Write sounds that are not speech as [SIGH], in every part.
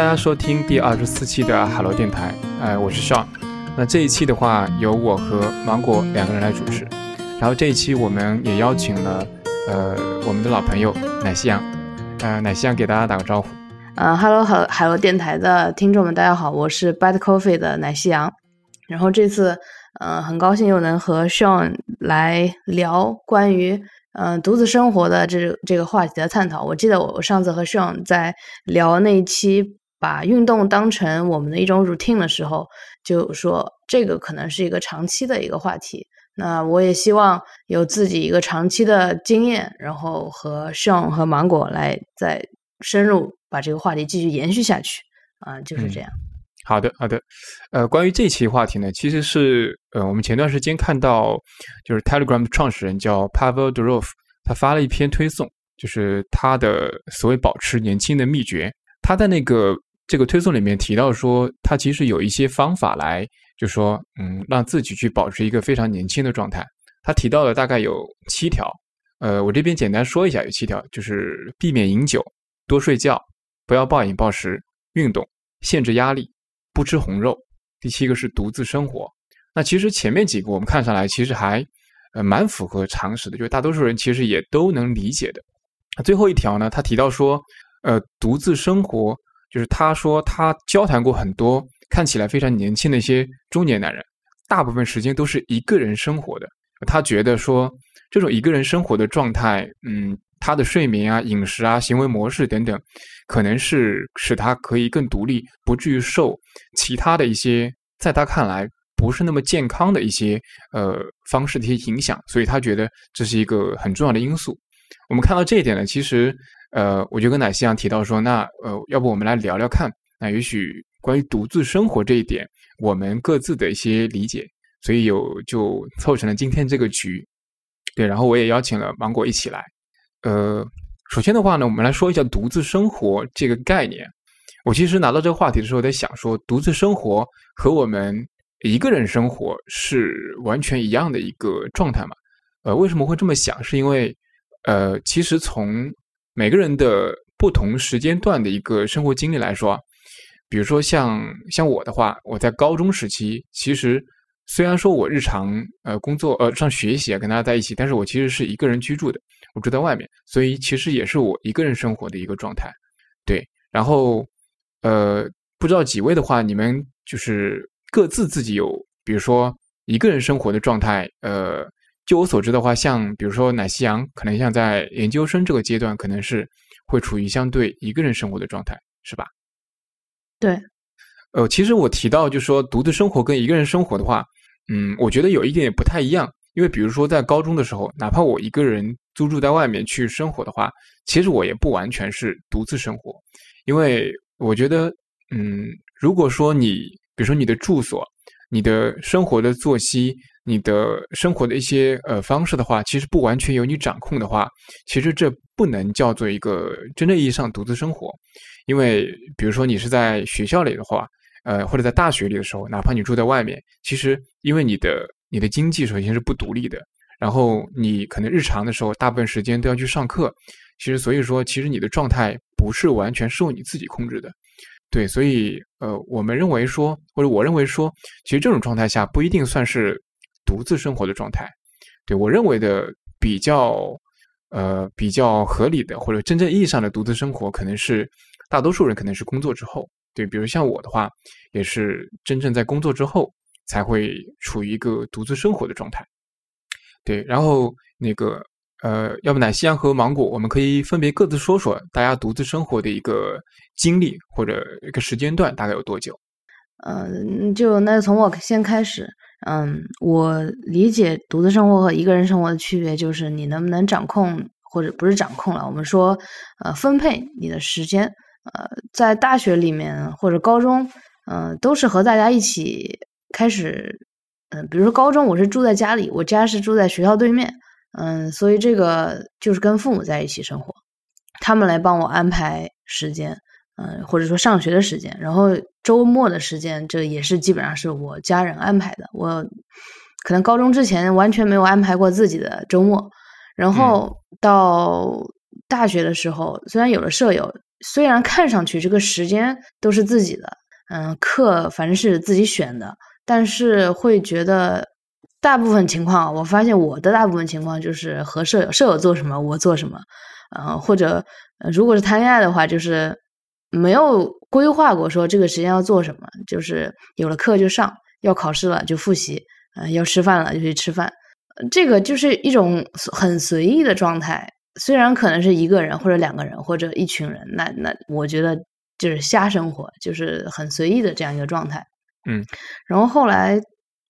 大家收听第二十四期的海螺电台。哎，我是 Sean。那这一期的话，由我和芒果两个人来主持。然后这一期我们也邀请了呃我们的老朋友奶昔羊。呃，奶昔羊给大家打个招呼。呃哈喽，海海螺电台的听众们，大家好，我是 Bad Coffee 的奶昔羊。然后这次，呃，很高兴又能和 Sean 来聊关于嗯独自生活的这这个话题的探讨。我记得我上次和 Sean 在聊那一期把运动当成我们的一种 routine 的时候，就说这个可能是一个长期的一个话题。那我也希望有自己一个长期的经验，然后和 Sean 和芒果来再深入把这个话题继续延续下去。啊，就是这样。好的，好的。呃，关于这期话题呢，其实是呃，我们前段时间看到，就是 Telegram 的创始人叫 Pavel Durov，他发了一篇推送，就是他的所谓保持年轻的秘诀。他在那个这个推送里面提到说，他其实有一些方法来，就说嗯，让自己去保持一个非常年轻的状态。他提到了大概有七条，呃，我这边简单说一下，有七条，就是避免饮酒，多睡觉，不要暴饮暴食，运动，限制压力。不吃红肉，第七个是独自生活。那其实前面几个我们看上来其实还呃蛮符合常识的，就是大多数人其实也都能理解的。最后一条呢，他提到说，呃，独自生活，就是他说他交谈过很多看起来非常年轻的一些中年男人，大部分时间都是一个人生活的。他觉得说这种一个人生活的状态，嗯。他的睡眠啊、饮食啊、行为模式等等，可能是使他可以更独立，不至于受其他的一些在他看来不是那么健康的一些呃方式的一些影响，所以他觉得这是一个很重要的因素。我们看到这一点呢，其实呃，我就跟奶昔阳提到说，那呃，要不我们来聊聊看，那也许关于独自生活这一点，我们各自的一些理解，所以有就凑成了今天这个局。对，然后我也邀请了芒果一起来。呃，首先的话呢，我们来说一下独自生活这个概念。我其实拿到这个话题的时候，在想说，独自生活和我们一个人生活是完全一样的一个状态嘛？呃，为什么会这么想？是因为，呃，其实从每个人的不同时间段的一个生活经历来说，比如说像像我的话，我在高中时期，其实虽然说我日常呃工作呃上学习啊跟大家在一起，但是我其实是一个人居住的。我住在外面，所以其实也是我一个人生活的一个状态，对。然后，呃，不知道几位的话，你们就是各自自己有，比如说一个人生活的状态。呃，就我所知的话，像比如说奶昔羊，可能像在研究生这个阶段，可能是会处于相对一个人生活的状态，是吧？对。呃，其实我提到就是说独自生活跟一个人生活的话，嗯，我觉得有一点不太一样。因为比如说在高中的时候，哪怕我一个人租住在外面去生活的话，其实我也不完全是独自生活，因为我觉得，嗯，如果说你比如说你的住所、你的生活的作息、你的生活的一些呃方式的话，其实不完全由你掌控的话，其实这不能叫做一个真正意义上独自生活，因为比如说你是在学校里的话，呃，或者在大学里的时候，哪怕你住在外面，其实因为你的。你的经济首先是不独立的，然后你可能日常的时候大部分时间都要去上课，其实所以说其实你的状态不是完全受你自己控制的，对，所以呃，我们认为说或者我认为说，其实这种状态下不一定算是独自生活的状态，对我认为的比较呃比较合理的或者真正意义上的独自生活，可能是大多数人可能是工作之后，对，比如像我的话，也是真正在工作之后。才会处于一个独自生活的状态，对。然后那个呃，要不奶昔羊和芒果，我们可以分别各自说说大家独自生活的一个经历或者一个时间段大概有多久？嗯，就那从我先开始。嗯，我理解独自生活和一个人生活的区别，就是你能不能掌控，或者不是掌控了，我们说呃分配你的时间。呃，在大学里面或者高中，嗯，都是和大家一起。开始，嗯，比如说高中，我是住在家里，我家是住在学校对面，嗯，所以这个就是跟父母在一起生活，他们来帮我安排时间，嗯，或者说上学的时间，然后周末的时间，这也是基本上是我家人安排的。我可能高中之前完全没有安排过自己的周末，然后到大学的时候，虽然有了舍友，虽然看上去这个时间都是自己的，嗯，课反正是自己选的，但是会觉得大部分情况，我发现我的大部分情况就是和舍友舍友做什么我做什么，嗯，或者如果是谈恋爱的话，就是没有规划过说这个时间要做什么，就是有了课就上，要考试了就复习，嗯，要吃饭了就去吃饭，这个就是一种很随意的状态。虽然可能是一个人或者两个人或者一群人，那那我觉得就是瞎生活，就是很随意的这样一个状态。嗯，然后后来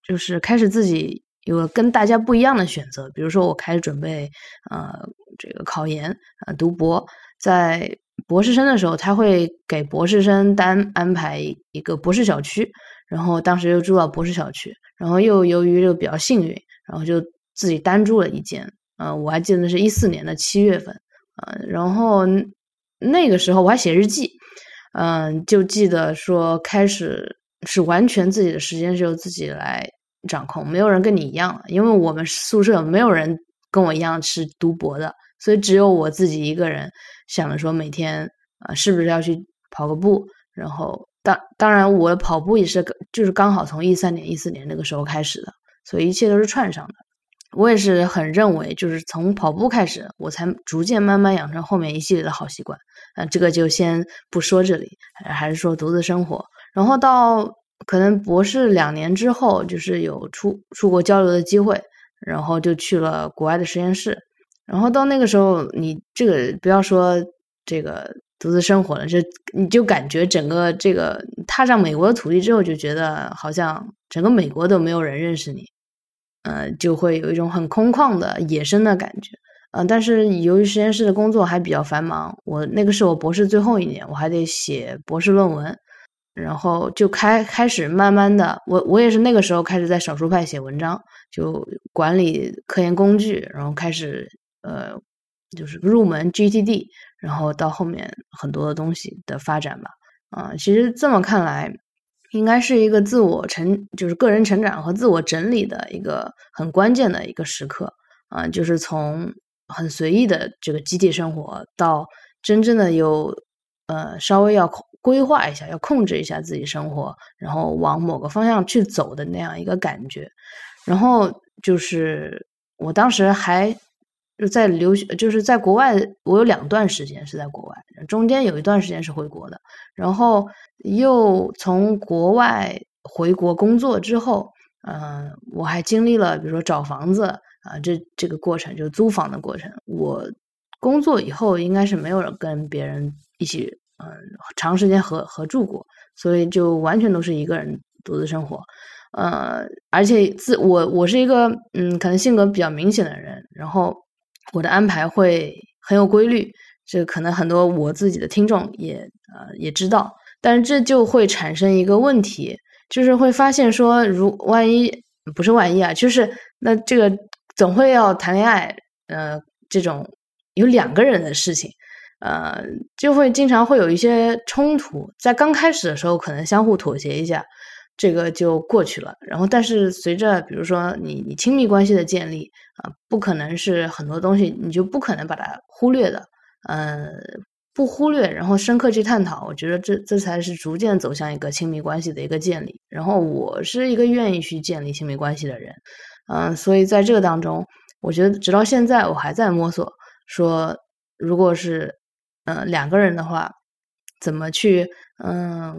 就是开始自己有了跟大家不一样的选择，比如说我开始准备呃这个考研呃读博，在博士生的时候，他会给博士生单安排一个博士小区，然后当时又住到博士小区，然后又由于这个比较幸运，然后就自己单住了一间。呃，我还记得是一四年的七月份，呃，然后那个时候我还写日记，嗯，就记得说开始是完全自己的时间是由自己来掌控，没有人跟你一样，因为我们宿舍没有人跟我一样是读博的，所以只有我自己一个人想着说每天啊是不是要去跑个步，然后当当然我跑步也是就是刚好从一三年一四年那个时候开始的，所以一切都是串上的。我也是很认为，就是从跑步开始，我才逐渐慢慢养成后面一系列的好习惯。啊，这个就先不说这里，还是说独自生活。然后到可能博士两年之后，就是有出出国交流的机会，然后就去了国外的实验室。然后到那个时候，你这个不要说这个独自生活了，就你就感觉整个这个踏上美国的土地之后，就觉得好像整个美国都没有人认识你。呃，就会有一种很空旷的野生的感觉，嗯，但是由于实验室的工作还比较繁忙，我那个是我博士最后一年，我还得写博士论文，然后就开开始慢慢的，我我也是那个时候开始在少数派写文章，就管理科研工具，然后开始呃，就是入门 GTD，然后到后面很多的东西的发展吧，啊，其实这么看来。应该是一个自我成，就是个人成长和自我整理的一个很关键的一个时刻啊，就是从很随意的这个集体生活，到真正的有呃稍微要规划一下，要控制一下自己生活，然后往某个方向去走的那样一个感觉。然后就是我当时还。就在留学，就是在国外，我有两段时间是在国外，中间有一段时间是回国的，然后又从国外回国工作之后，嗯，我还经历了比如说找房子啊，这这个过程，就是租房的过程。我工作以后应该是没有人跟别人一起，嗯，长时间合合住过，所以就完全都是一个人独自生活，呃，而且自我我是一个嗯，可能性格比较明显的人，然后。我的安排会很有规律，这可能很多我自己的听众也呃也知道，但是这就会产生一个问题，就是会发现说，如万一不是万一啊，就是那这个总会要谈恋爱，呃，这种有两个人的事情，呃，就会经常会有一些冲突，在刚开始的时候可能相互妥协一下。这个就过去了，然后但是随着比如说你你亲密关系的建立啊，不可能是很多东西你就不可能把它忽略的，呃，不忽略，然后深刻去探讨，我觉得这这才是逐渐走向一个亲密关系的一个建立。然后我是一个愿意去建立亲密关系的人，嗯，所以在这个当中，我觉得直到现在我还在摸索，说如果是嗯两个人的话，怎么去嗯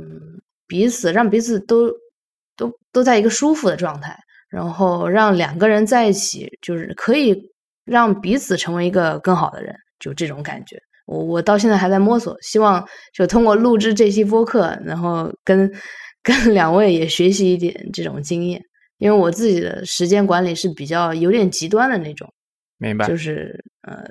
彼此让彼此都。都都在一个舒服的状态，然后让两个人在一起，就是可以让彼此成为一个更好的人，就这种感觉。我我到现在还在摸索，希望就通过录制这期播客，然后跟跟 [LAUGHS] 两位也学习一点这种经验，因为我自己的时间管理是比较有点极端的那种，明白？就是呃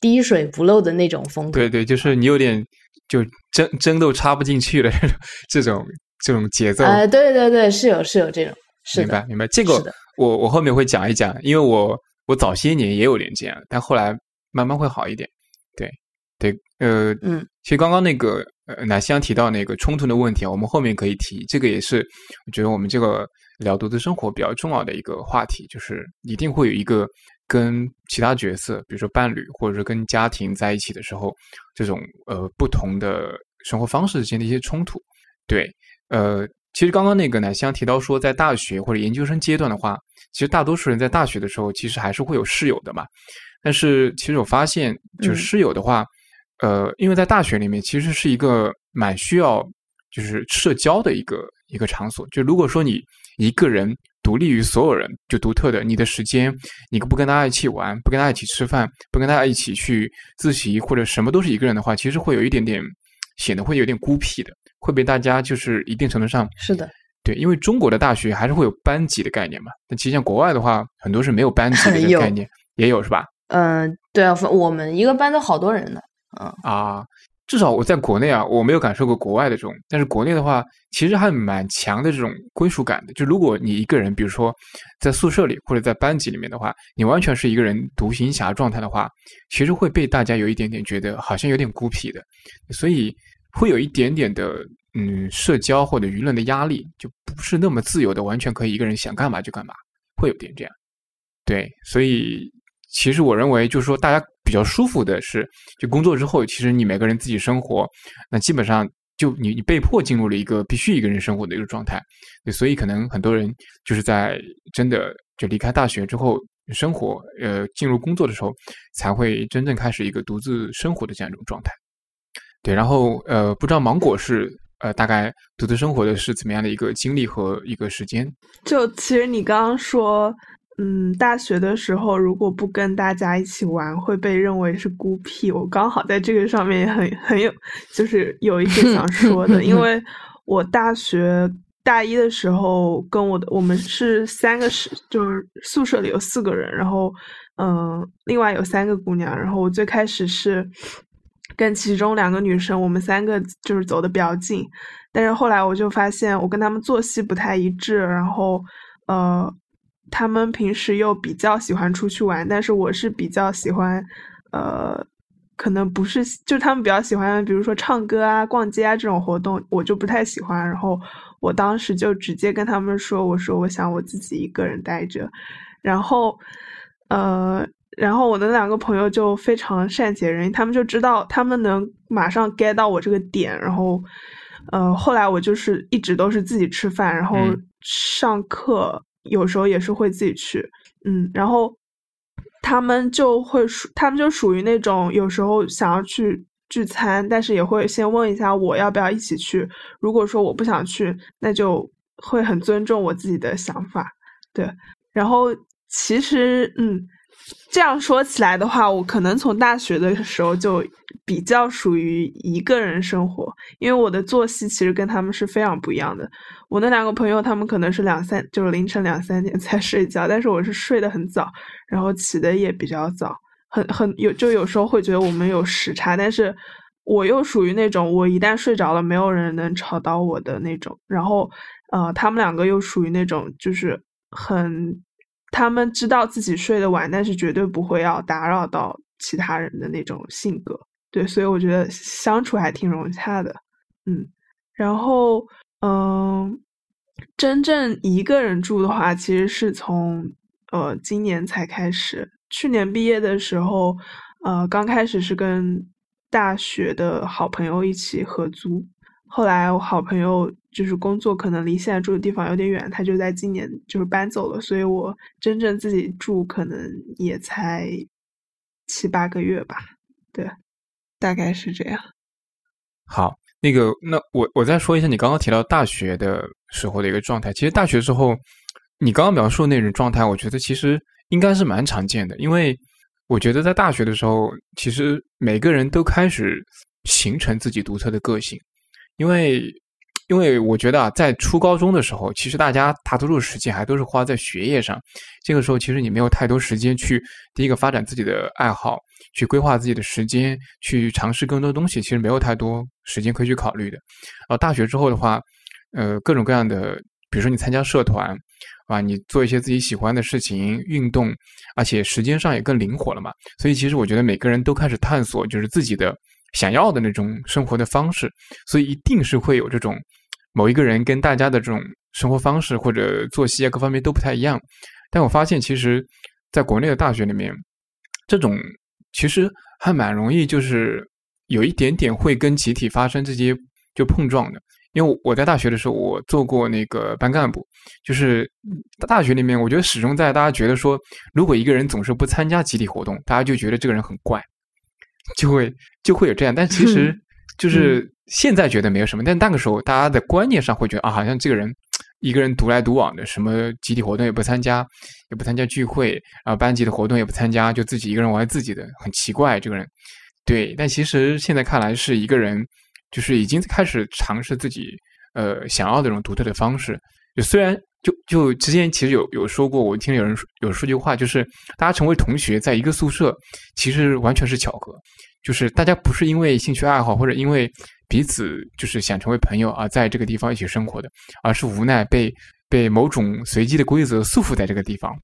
滴水不漏的那种风格。对对，就是你有点就针针都插不进去的 [LAUGHS] 这种。这种节奏，哎，对对对，是有是有这种，明白明白。这个我我后面会讲一讲，因为我我早些年也有连这样，但后来慢慢会好一点。对对，呃嗯，其实刚刚那个呃奶香提到那个冲突的问题啊，我们后面可以提。这个也是我觉得我们这个聊独自生活比较重要的一个话题，就是一定会有一个跟其他角色，比如说伴侣或者是跟家庭在一起的时候，这种呃不同的生活方式之间的一些冲突。对，呃，其实刚刚那个奶香提到说，在大学或者研究生阶段的话，其实大多数人在大学的时候，其实还是会有室友的嘛。但是其实我发现，就室友的话，呃，因为在大学里面其实是一个蛮需要就是社交的一个一个场所。就如果说你一个人独立于所有人，就独特的你的时间，你不跟大家一起玩，不跟大家一起吃饭，不跟大家一起去自习或者什么都是一个人的话，其实会有一点点显得会有点孤僻的，会被大家就是一定程度上是的，对，因为中国的大学还是会有班级的概念嘛。但其实像国外的话，很多是没有班级的 [LAUGHS] 概念，也有是吧？嗯，对啊，我们一个班都好多人呢。嗯啊，至少我在国内啊，我没有感受过国外的这种。但是国内的话，其实还蛮强的这种归属感的。就如果你一个人，比如说在宿舍里或者在班级里面的话，你完全是一个人独行侠状态的话，其实会被大家有一点点觉得好像有点孤僻的，所以会有一点点的嗯社交或者舆论的压力，就不是那么自由的，完全可以一个人想干嘛就干嘛，会有点这样。对，所以。其实我认为，就是说，大家比较舒服的是，就工作之后，其实你每个人自己生活，那基本上就你你被迫进入了一个必须一个人生活的一个状态，所以可能很多人就是在真的就离开大学之后，生活呃进入工作的时候，才会真正开始一个独自生活的这样一种状态。对，然后呃，不知道芒果是呃大概独自生活的是怎么样的一个经历和一个时间？就其实你刚刚说。嗯，大学的时候如果不跟大家一起玩，会被认为是孤僻。我刚好在这个上面也很很有，就是有一些想说的，因为 [LAUGHS] 我大学大一的时候跟我的我们是三个室就是宿舍里有四个人，然后嗯，另外有三个姑娘，然后我最开始是跟其中两个女生，我们三个就是走的比较近，但是后来我就发现我跟她们作息不太一致，然后呃。他们平时又比较喜欢出去玩，但是我是比较喜欢，呃，可能不是，就他们比较喜欢，比如说唱歌啊、逛街啊这种活动，我就不太喜欢。然后我当时就直接跟他们说：“我说我想我自己一个人待着。”然后，呃，然后我的两个朋友就非常善解人意，他们就知道，他们能马上 get 到我这个点。然后，呃，后来我就是一直都是自己吃饭，然后上课。有时候也是会自己去，嗯，然后他们就会属，他们就属于那种有时候想要去聚餐，但是也会先问一下我要不要一起去。如果说我不想去，那就会很尊重我自己的想法，对。然后其实，嗯。这样说起来的话，我可能从大学的时候就比较属于一个人生活，因为我的作息其实跟他们是非常不一样的。我那两个朋友，他们可能是两三，就是凌晨两三点才睡觉，但是我是睡得很早，然后起的也比较早，很很有，就有时候会觉得我们有时差，但是我又属于那种我一旦睡着了，没有人能吵到我的那种。然后，呃，他们两个又属于那种就是很。他们知道自己睡得晚，但是绝对不会要打扰到其他人的那种性格，对，所以我觉得相处还挺融洽的，嗯，然后，嗯，真正一个人住的话，其实是从呃今年才开始，去年毕业的时候，呃，刚开始是跟大学的好朋友一起合租。后来我好朋友就是工作可能离现在住的地方有点远，他就在今年就是搬走了，所以我真正自己住可能也才七八个月吧，对，大概是这样。好，那个，那我我再说一下你刚刚提到大学的时候的一个状态。其实大学时候你刚刚描述那种状态，我觉得其实应该是蛮常见的，因为我觉得在大学的时候，其实每个人都开始形成自己独特的个性。因为，因为我觉得啊，在初高中的时候，其实大家大多数时间还都是花在学业上。这个时候，其实你没有太多时间去第一个发展自己的爱好，去规划自己的时间，去尝试更多东西。其实没有太多时间可以去考虑的。然后大学之后的话，呃，各种各样的，比如说你参加社团啊，你做一些自己喜欢的事情，运动，而且时间上也更灵活了嘛。所以，其实我觉得每个人都开始探索，就是自己的。想要的那种生活的方式，所以一定是会有这种某一个人跟大家的这种生活方式或者作息啊各方面都不太一样。但我发现，其实在国内的大学里面，这种其实还蛮容易，就是有一点点会跟集体发生这些就碰撞的。因为我在大学的时候，我做过那个班干部，就是大学里面，我觉得始终在大家觉得说，如果一个人总是不参加集体活动，大家就觉得这个人很怪，就会就会有这样。但其实就是现在觉得没有什么，但那个时候大家的观念上会觉得啊，好像这个人一个人独来独往的，什么集体活动也不参加，也不参加聚会，然后班级的活动也不参加，就自己一个人玩自己的，很奇怪这个人。对，但其实现在看来是一个人。就是已经开始尝试自己呃想要的这种独特的方式。就虽然就就之前其实有有说过，我听有人有说句话，就是大家成为同学在一个宿舍，其实完全是巧合。就是大家不是因为兴趣爱好或者因为彼此就是想成为朋友而在这个地方一起生活的，而是无奈被被某种随机的规则束缚在这个地方。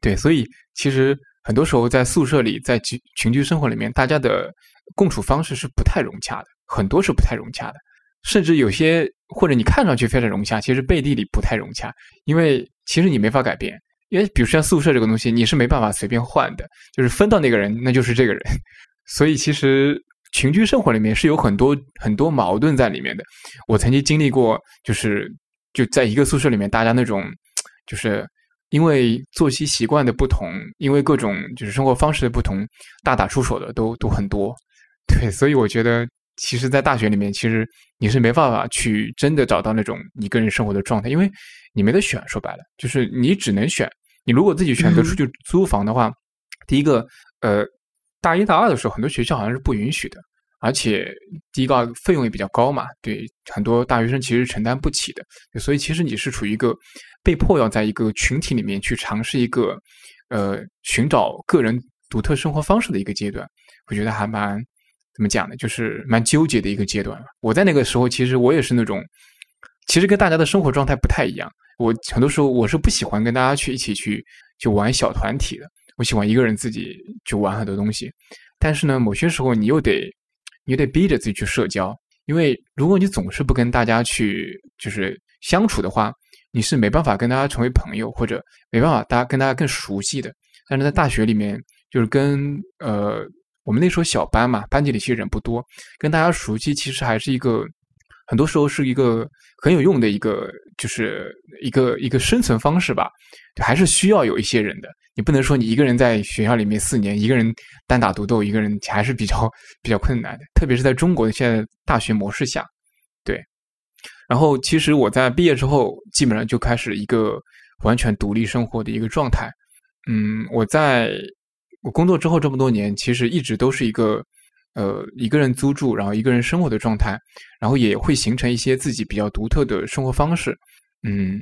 对，所以其实很多时候在宿舍里，在群群居生活里面，大家的共处方式是不太融洽的。很多是不太融洽的，甚至有些或者你看上去非常融洽，其实背地里不太融洽，因为其实你没法改变。因为比如像宿舍这个东西，你是没办法随便换的，就是分到那个人，那就是这个人。[LAUGHS] 所以其实群居生活里面是有很多很多矛盾在里面的。我曾经经历过，就是就在一个宿舍里面，大家那种就是因为作息习惯的不同，因为各种就是生活方式的不同，大打出手的都都很多。[LAUGHS] 对，所以我觉得。其实，在大学里面，其实你是没办法去真的找到那种你个人生活的状态，因为你没得选。说白了，就是你只能选。你如果自己选择出去租房的话，第一个，呃，大一、大二的时候，很多学校好像是不允许的，而且第一个费用也比较高嘛，对很多大学生其实承担不起的。所以，其实你是处于一个被迫要在一个群体里面去尝试一个，呃，寻找个人独特生活方式的一个阶段。我觉得还蛮。怎么讲呢？就是蛮纠结的一个阶段我在那个时候，其实我也是那种，其实跟大家的生活状态不太一样。我很多时候我是不喜欢跟大家去一起去去玩小团体的，我喜欢一个人自己去玩很多东西。但是呢，某些时候你又得，你又得逼着自己去社交，因为如果你总是不跟大家去就是相处的话，你是没办法跟大家成为朋友，或者没办法大家跟大家更熟悉的。但是在大学里面，就是跟呃。我们那时候小班嘛，班级里其实人不多，跟大家熟悉其实还是一个，很多时候是一个很有用的一个，就是一个一个生存方式吧。还是需要有一些人的，你不能说你一个人在学校里面四年，一个人单打独斗，一个人还是比较比较困难的。特别是在中国的现在大学模式下，对。然后其实我在毕业之后，基本上就开始一个完全独立生活的一个状态。嗯，我在。我工作之后这么多年，其实一直都是一个，呃，一个人租住，然后一个人生活的状态，然后也会形成一些自己比较独特的生活方式。嗯，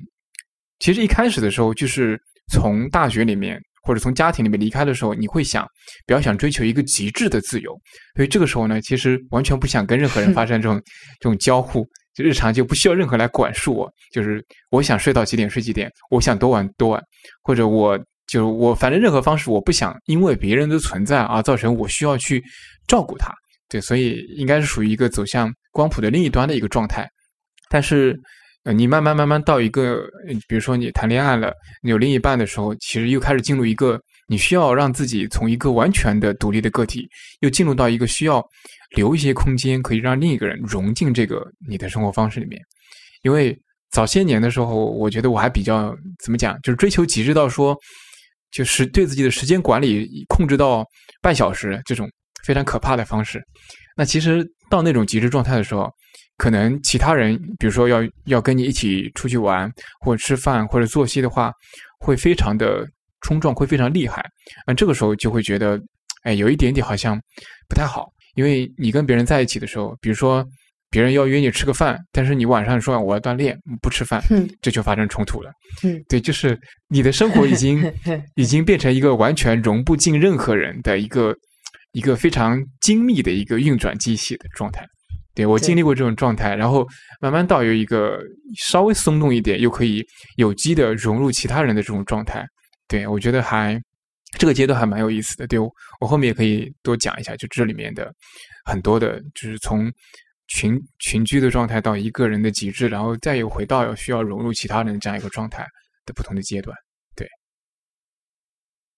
其实一开始的时候，就是从大学里面或者从家庭里面离开的时候，你会想，比较想追求一个极致的自由，所以这个时候呢，其实完全不想跟任何人发生这种 [LAUGHS] 这种交互，就日常就不需要任何来管束我，就是我想睡到几点睡几点，我想多晚多晚，或者我。就是我，反正任何方式，我不想因为别人的存在而造成我需要去照顾他。对，所以应该是属于一个走向光谱的另一端的一个状态。但是，呃，你慢慢慢慢到一个，比如说你谈恋爱了，你有另一半的时候，其实又开始进入一个你需要让自己从一个完全的独立的个体，又进入到一个需要留一些空间，可以让另一个人融进这个你的生活方式里面。因为早些年的时候，我觉得我还比较怎么讲，就是追求极致到说。就是对自己的时间管理控制到半小时这种非常可怕的方式。那其实到那种极致状态的时候，可能其他人，比如说要要跟你一起出去玩，或者吃饭，或者作息的话，会非常的冲撞，会非常厉害。那这个时候就会觉得，哎，有一点点好像不太好，因为你跟别人在一起的时候，比如说。别人要约你吃个饭，但是你晚上说我要锻炼，不吃饭，这就发生冲突了。嗯，对，就是你的生活已经 [LAUGHS] 已经变成一个完全融不进任何人的一个一个非常精密的一个运转机器的状态。对我经历过这种状态，然后慢慢到有一个稍微松动一点，又可以有机的融入其他人的这种状态。对我觉得还这个阶段还蛮有意思的。对我我后面也可以多讲一下，就这里面的很多的，就是从。群群居的状态到一个人的极致，然后再又回到要需要融入其他人这样一个状态的不同的阶段。对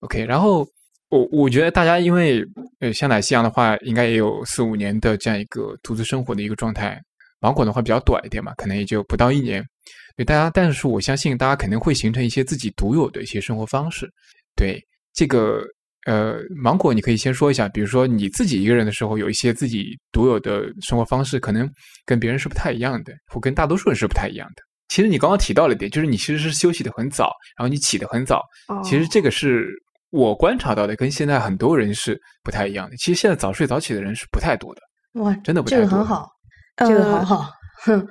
OK，然后我我觉得大家因为呃，像奶昔阳的话，应该也有四五年的这样一个独自生活的一个状态。芒果的话比较短一点嘛，可能也就不到一年。对大家，但是我相信大家肯定会形成一些自己独有的一些生活方式。对这个呃，芒果你可以先说一下，比如说你自己一个人的时候，有一些自己独有的生活方式，可能跟别人是不太一样的，或跟大多数人是不太一样的。其实你刚刚提到了一点，就是你其实是休息的很早，然后你起得很早。其实这个是我观察到的，跟现在很多人是不太一样的。其实现在早睡早起的人是不太多的。哇，真的不太多。这个很好。这个很好，哼，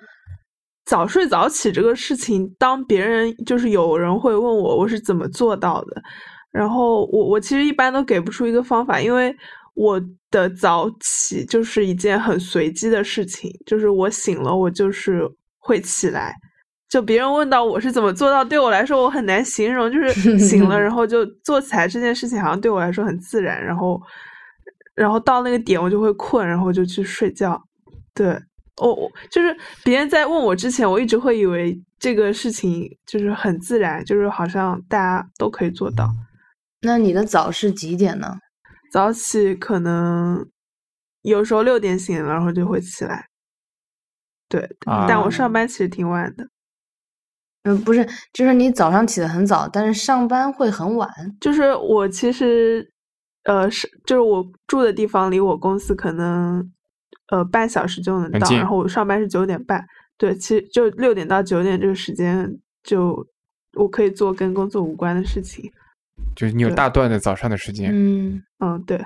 早睡早起这个事情，当别人就是有人会问我我是怎么做到的，然后我我其实一般都给不出一个方法，因为我的早起就是一件很随机的事情，就是我醒了我就是会起来，就别人问到我是怎么做到，对我来说我很难形容，就是 [LAUGHS] 醒了然后就做起来这件事情好像对我来说很自然，然后然后到那个点我就会困，然后就去睡觉，对。我我，就是别人在问我之前，我一直会以为这个事情就是很自然，就是好像大家都可以做到。那你的早是几点呢？早起可能有时候六点醒了，然后就会起来。对，但我上班其实挺晚的。嗯，不是，就是你早上起的很早，但是上班会很晚。就是我其实，呃，是就是我住的地方离我公司可能。呃，半小时就能到，然后我上班是九点半，对，其实就六点到九点这个时间，就我可以做跟工作无关的事情，就是你有大段的早上的时间，嗯嗯，对，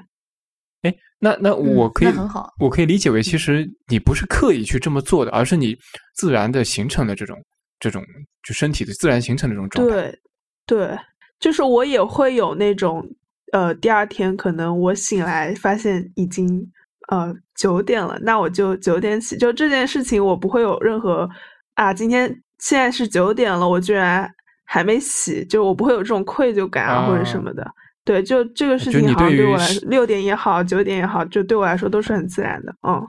哎，那那我可以很好，我可以理解为，其实你不是刻意去这么做的，而是你自然的形成的这种这种就身体的自然形成的这种状态，对对，就是我也会有那种呃，第二天可能我醒来发现已经。呃，九点了，那我就九点起。就这件事情，我不会有任何啊，今天现在是九点了，我居然还没洗，就我不会有这种愧疚感啊或者什么的。对，就这个事情好像对我来说，六点也好，九点也好，就对我来说都是很自然的。嗯，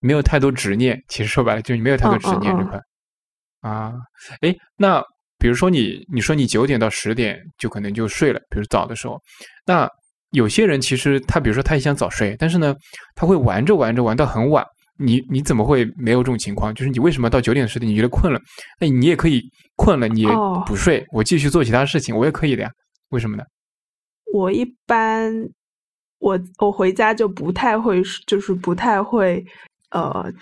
没有太多执念。其实说白了，就是你没有太多执念这块。啊，哎，那比如说你，你说你九点到十点就可能就睡了，比如早的时候，那。有些人其实他，比如说他也想早睡，但是呢，他会玩着玩着玩到很晚。你你怎么会没有这种情况？就是你为什么到九点十点你觉得困了？那你也可以困了，你不睡，我继续做其他事情，我也可以的呀。为什么呢？我一般我我回家就不太会，就是不太会呃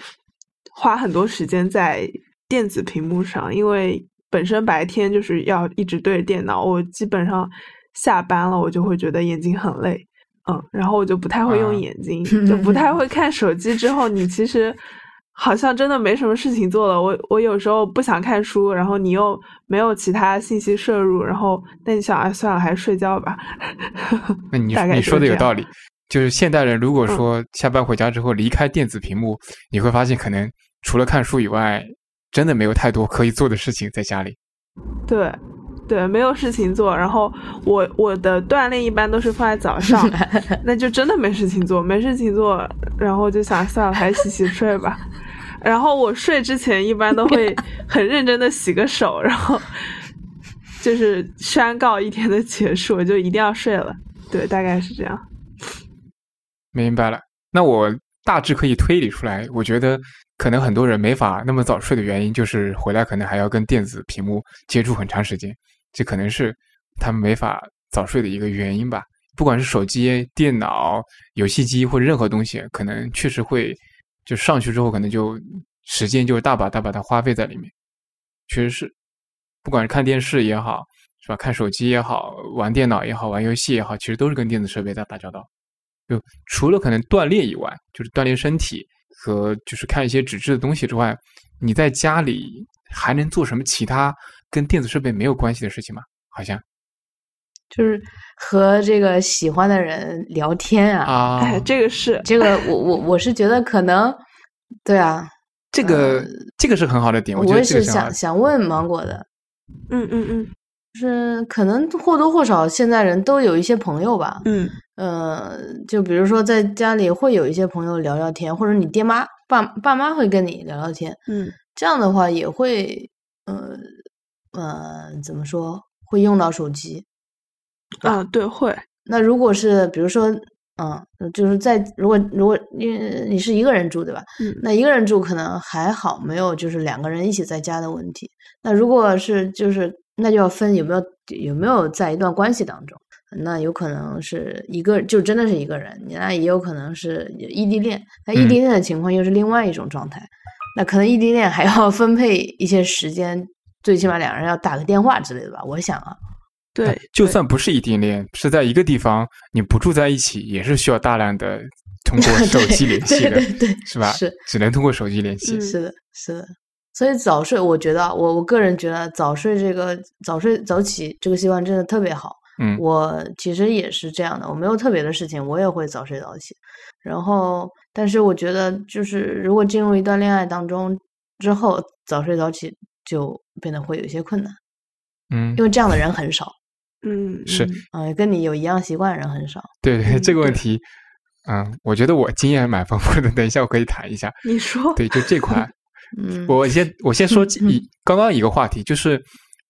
花很多时间在电子屏幕上，因为本身白天就是要一直对着电脑，我基本上。下班了，我就会觉得眼睛很累，嗯，然后我就不太会用眼睛，[LAUGHS] 就不太会看手机。之后你其实好像真的没什么事情做了。我我有时候不想看书，然后你又没有其他信息摄入，然后那你想，哎，算了，还是睡觉吧。那你 [LAUGHS] 你说的有道理，就是现代人如果说下班回家之后离开电子屏幕，你会发现可能除了看书以外，真的没有太多可以做的事情在家里。对。对，没有事情做，然后我我的锻炼一般都是放在早上，[LAUGHS] 那就真的没事情做，没事情做，然后就想算了，还是洗洗睡吧。[LAUGHS] 然后我睡之前一般都会 [LAUGHS] 很认真的洗个手，然后就是宣告一天的结束，就一定要睡了。对，大概是这样。明白了，那我大致可以推理出来，我觉得。可能很多人没法那么早睡的原因，就是回来可能还要跟电子屏幕接触很长时间，这可能是他们没法早睡的一个原因吧。不管是手机、电脑、游戏机或者任何东西，可能确实会就上去之后，可能就时间就大把大把的花费在里面。确实是，不管是看电视也好，是吧？看手机也好，玩电脑也好，玩游戏也好，其实都是跟电子设备在打交道。就除了可能锻炼以外，就是锻炼身体。和就是看一些纸质的东西之外，你在家里还能做什么其他跟电子设备没有关系的事情嘛？好像就是和这个喜欢的人聊天啊！啊，哎，这个是这个，我我我是觉得可能对啊，这个这个是很好的点，我也是想想问芒果的，嗯嗯嗯，是可能或多或少现在人都有一些朋友吧，嗯。呃，就比如说在家里会有一些朋友聊聊天，或者你爹妈爸爸妈会跟你聊聊天，嗯，这样的话也会，呃呃，怎么说会用到手机？啊，对，会。那如果是比如说，嗯，就是在如果如果你你是一个人住对吧？嗯，那一个人住可能还好，没有就是两个人一起在家的问题。那如果是就是那就要分有没有有没有在一段关系当中，那有可能是一个就真的是一个人，那也有可能是异地恋。那异地恋的情况又是另外一种状态，那可能异地恋还要分配一些时间，最起码两人要打个电话之类的吧。我想啊。对，就算不是异地恋，是在一个地方，你不住在一起，也是需要大量的通过手机联系的，对是吧？是，只能通过手机联系。是的，是的。所以早睡，我觉得我我个人觉得早睡这个早睡早起这个习惯真的特别好。嗯，我其实也是这样的，我没有特别的事情，我也会早睡早起。然后，但是我觉得，就是如果进入一段恋爱当中之后，早睡早起就变得会有一些困难。嗯，因为这样的人很少。嗯，是，嗯，跟你有一样习惯的人很少。对对，[LAUGHS] 这个问题，嗯，我觉得我经验蛮丰富的。等一下我可以谈一下。你说，对，就这 [LAUGHS] 块，嗯，我先我先说一刚刚一个话题，就是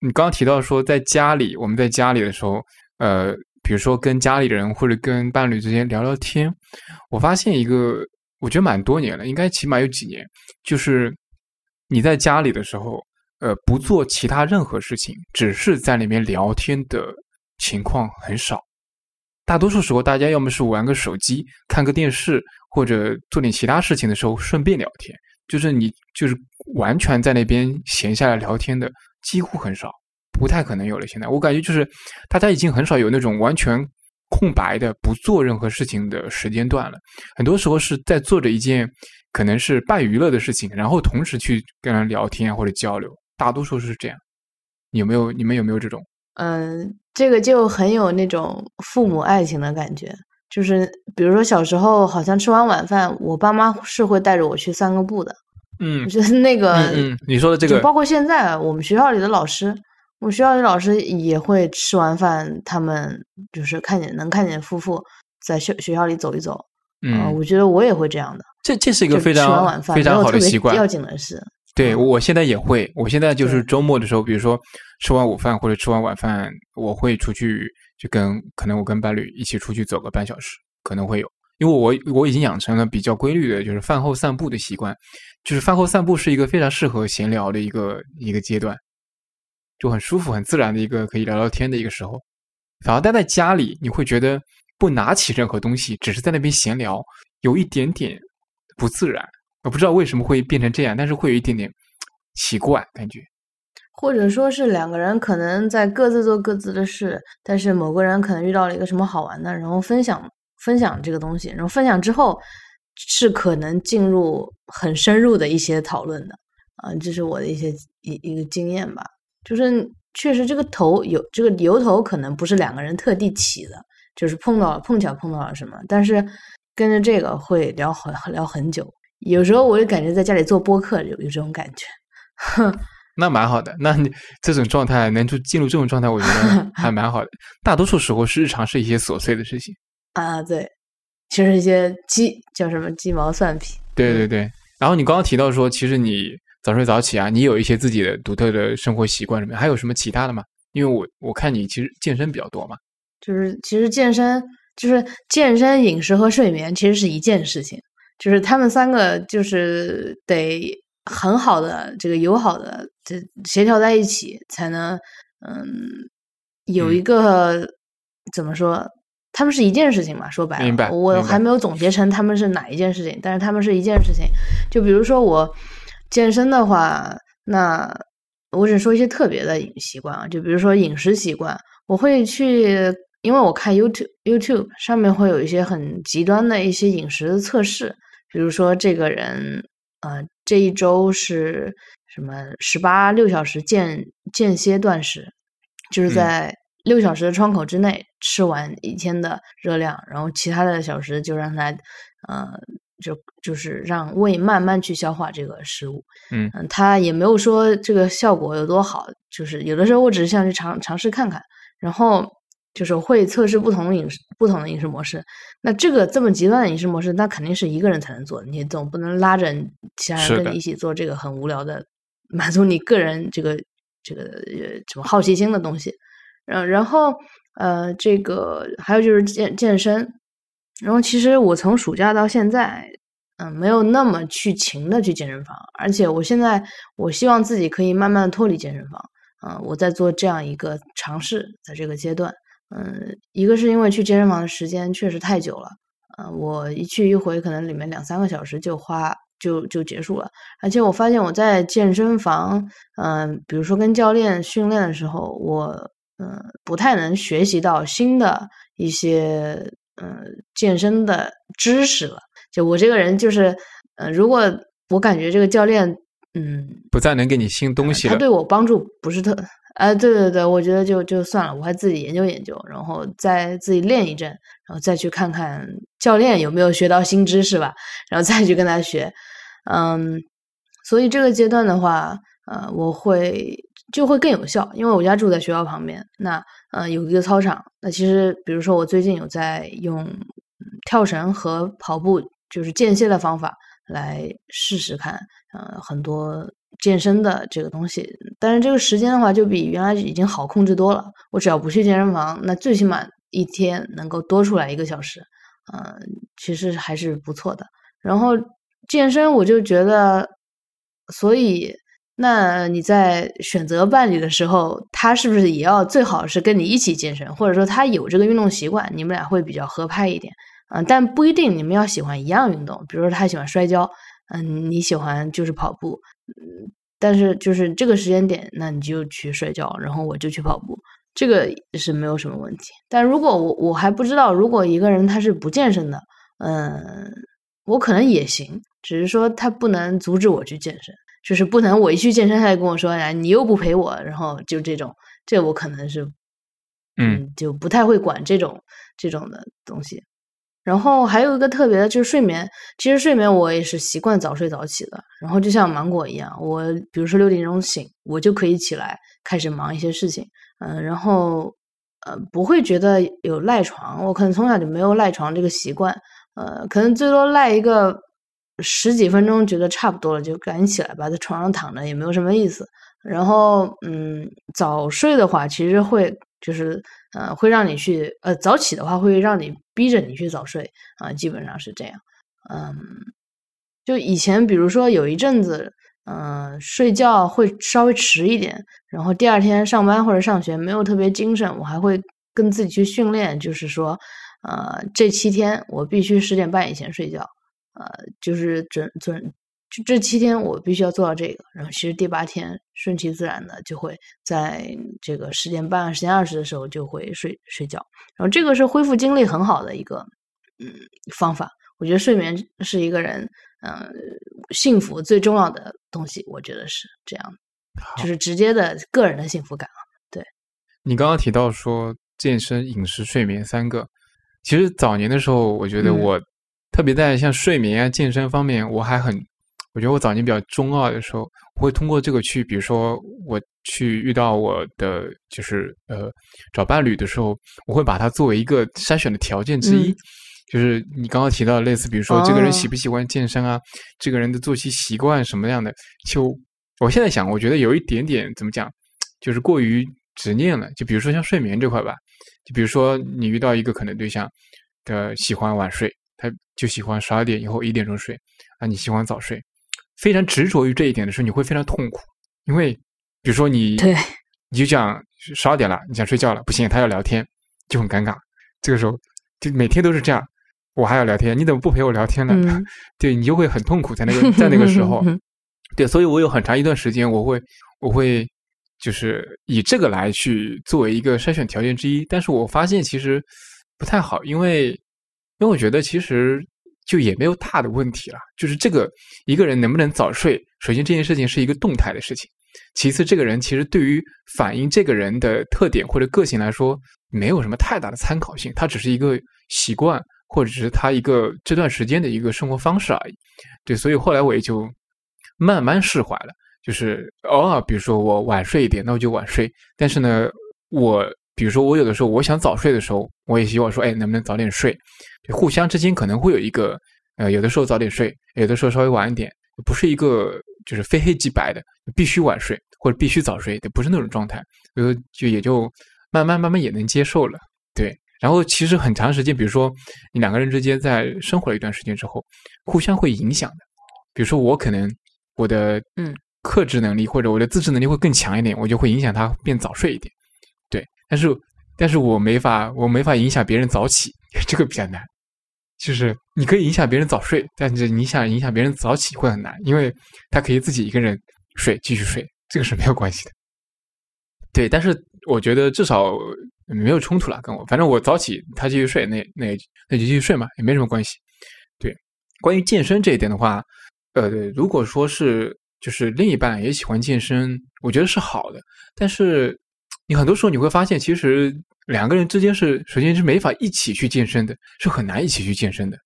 你刚刚提到说，在家里，我们在家里的时候，呃，比如说跟家里人或者跟伴侣之间聊聊天，我发现一个，我觉得蛮多年了，应该起码有几年，就是你在家里的时候。呃，不做其他任何事情，只是在里面聊天的情况很少。大多数时候，大家要么是玩个手机、看个电视，或者做点其他事情的时候顺便聊天。就是你就是完全在那边闲下来聊天的，几乎很少，不太可能有了。现在我感觉就是大家已经很少有那种完全空白的、不做任何事情的时间段了。很多时候是在做着一件可能是半娱乐的事情，然后同时去跟人聊天或者交流。大多数是这样，有没有你们有没有这种？嗯，这个就很有那种父母爱情的感觉，就是比如说小时候，好像吃完晚饭，我爸妈是会带着我去散个步的。嗯，我觉得那个，嗯，你说的这个，包括现在我们学校里的老师，我们学校里老师也会吃完饭，他们就是看见能看见夫妇在学学校里走一走。嗯，我觉得我也会这样的。这这是一个非常非常好的习惯，要紧的是。对，我现在也会。我现在就是周末的时候，比如说吃完午饭或者吃完晚饭，我会出去，就跟可能我跟伴侣一起出去走个半小时，可能会有。因为我我已经养成了比较规律的，就是饭后散步的习惯。就是饭后散步是一个非常适合闲聊的一个一个阶段，就很舒服、很自然的一个可以聊聊天的一个时候。反而待在家里，你会觉得不拿起任何东西，只是在那边闲聊，有一点点不自然。我不知道为什么会变成这样，但是会有一点点奇怪感觉，或者说是两个人可能在各自做各自的事，但是某个人可能遇到了一个什么好玩的，然后分享分享这个东西，然后分享之后是可能进入很深入的一些讨论的啊，这是我的一些一一个经验吧，就是确实这个头有这个由头可能不是两个人特地起的，就是碰到了碰巧碰到了什么，但是跟着这个会聊很聊很久。有时候我就感觉在家里做播客有有这种感觉，哼，那蛮好的。那你这种状态能就进入这种状态，我觉得 [LAUGHS] 还蛮好的。大多数时候是日常是一些琐碎的事情啊，对，其实一些鸡叫什么鸡毛蒜皮。对对对。然后你刚刚提到说，其实你早睡早起啊，你有一些自己的独特的生活习惯什么？还有什么其他的吗？因为我我看你其实健身比较多嘛。就是其实健身就是健身、饮食和睡眠其实是一件事情。就是他们三个，就是得很好的这个友好的这协调在一起，才能嗯有一个怎么说？他们是一件事情嘛？说白了，我还没有总结成他们是哪一件事情，但是他们是一件事情。就比如说我健身的话，那我只说一些特别的习惯啊，就比如说饮食习惯，我会去。因为我看 YouTube YouTube 上面会有一些很极端的一些饮食的测试。比如说，这个人，呃，这一周是什么十八六小时间间歇断食，就是在六小时的窗口之内吃完一天的热量，然后其他的小时就让他，呃，就就是让胃慢慢去消化这个食物。嗯嗯，他也没有说这个效果有多好，就是有的时候我只是想去尝尝试看看，然后。就是会测试不同的饮食、不同的饮食模式。那这个这么极端的饮食模式，那肯定是一个人才能做。你总不能拉着其他人跟你一起做这个很无聊的、满足你个人这个这个什么好奇心的东西。然然后呃，这个还有就是健健身。然后其实我从暑假到现在，嗯，没有那么去勤的去健身房，而且我现在我希望自己可以慢慢的脱离健身房，嗯，我在做这样一个尝试，在这个阶段，嗯，一个是因为去健身房的时间确实太久了，嗯，我一去一回可能里面两三个小时就花就就结束了，而且我发现我在健身房，嗯，比如说跟教练训练的时候，我嗯不太能学习到新的一些。嗯，健身的知识了。就我这个人，就是，嗯，如果我感觉这个教练，嗯，不再能给你新东西了，他对我帮助不是特，哎，对对对，我觉得就就算了，我还自己研究研究，然后再自己练一阵，然后再去看看教练有没有学到新知识吧，然后再去跟他学。嗯，所以这个阶段的话，呃，我会就会更有效，因为我家住在学校旁边，那。呃，有一个操场。那其实，比如说，我最近有在用跳绳和跑步，就是间歇的方法来试试看。呃，很多健身的这个东西，但是这个时间的话，就比原来已经好控制多了。我只要不去健身房，那最起码一天能够多出来一个小时。嗯，其实还是不错的。然后健身，我就觉得，所以。那你在选择伴侣的时候，他是不是也要最好是跟你一起健身，或者说他有这个运动习惯，你们俩会比较合拍一点？嗯，但不一定你们要喜欢一样运动，比如说他喜欢摔跤，嗯，你喜欢就是跑步，但是就是这个时间点，那你就去睡觉，然后我就去跑步，这个是没有什么问题。但如果我我还不知道，如果一个人他是不健身的，嗯，我可能也行，只是说他不能阻止我去健身。就是不能我一去健身，他就跟我说：“哎，你又不陪我。”然后就这种，这我可能是，嗯，就不太会管这种这种的东西。然后还有一个特别的就是睡眠，其实睡眠我也是习惯早睡早起的。然后就像芒果一样，我比如说六点钟醒，我就可以起来开始忙一些事情。嗯，然后呃不会觉得有赖床，我可能从小就没有赖床这个习惯。呃，可能最多赖一个。十几分钟觉得差不多了，就赶紧起来吧，在床上躺着也没有什么意思。然后，嗯，早睡的话，其实会就是，呃，会让你去，呃，早起的话会让你逼着你去早睡啊，基本上是这样。嗯，就以前比如说有一阵子，嗯，睡觉会稍微迟一点，然后第二天上班或者上学没有特别精神，我还会跟自己去训练，就是说，呃，这七天我必须十点半以前睡觉。呃，就是准准，就这七天我必须要做到这个，然后其实第八天顺其自然的就会在这个十点半、十点二十的时候就会睡睡觉，然后这个是恢复精力很好的一个嗯方法。我觉得睡眠是一个人嗯幸福最重要的东西，我觉得是这样，就是直接的个人的幸福感啊。对，你刚刚提到说健身、饮食、睡眠三个，其实早年的时候，我觉得我。特别在像睡眠啊、健身方面，我还很，我觉得我早年比较中二的时候，我会通过这个去，比如说我去遇到我的就是呃找伴侣的时候，我会把它作为一个筛选的条件之一。就是你刚刚提到类似，比如说这个人喜不喜欢健身啊，这个人的作息习惯什么样的，就我现在想，我觉得有一点点怎么讲，就是过于执念了。就比如说像睡眠这块吧，就比如说你遇到一个可能对象的喜欢晚睡。他就喜欢十二点以后一点钟睡，啊，你喜欢早睡，非常执着于这一点的时候，你会非常痛苦，因为比如说你，对，你就讲十二点了，你想睡觉了，不行，他要聊天，就很尴尬。这个时候就每天都是这样，我还要聊天，你怎么不陪我聊天呢？[LAUGHS] 对你就会很痛苦，在那个在那个时候，[LAUGHS] 对，所以我有很长一段时间，我会我会就是以这个来去作为一个筛选条件之一，但是我发现其实不太好，因为。因为我觉得其实就也没有大的问题了，就是这个一个人能不能早睡，首先这件事情是一个动态的事情，其次这个人其实对于反映这个人的特点或者个性来说，没有什么太大的参考性，它只是一个习惯或者是他一个这段时间的一个生活方式而已。对，所以后来我也就慢慢释怀了，就是偶尔比如说我晚睡一点，那我就晚睡，但是呢，我。比如说，我有的时候我想早睡的时候，我也希望说，哎，能不能早点睡？互相之间可能会有一个，呃，有的时候早点睡，有的时候稍微晚一点，不是一个就是非黑即白的，必须晚睡或者必须早睡的，不是那种状态。所以就也就慢慢慢慢也能接受了。对，然后其实很长时间，比如说你两个人之间在生活了一段时间之后，互相会影响的。比如说我可能我的嗯克制能力或者我的自制能力会更强一点，我就会影响他变早睡一点。但是但是我没法我没法影响别人早起，[LAUGHS] 这个比较难。就是你可以影响别人早睡，但是你想影响别人早起会很难，因为他可以自己一个人睡继续睡，这个是没有关系的。对，但是我觉得至少没有冲突了，跟我，反正我早起，他继续睡，那那那就继续睡嘛，也没什么关系。对，关于健身这一点的话，呃，如果说是就是另一半也喜欢健身，我觉得是好的。但是你很多时候你会发现，其实两个人之间是首先是没法一起去健身的，是很难一起去健身的，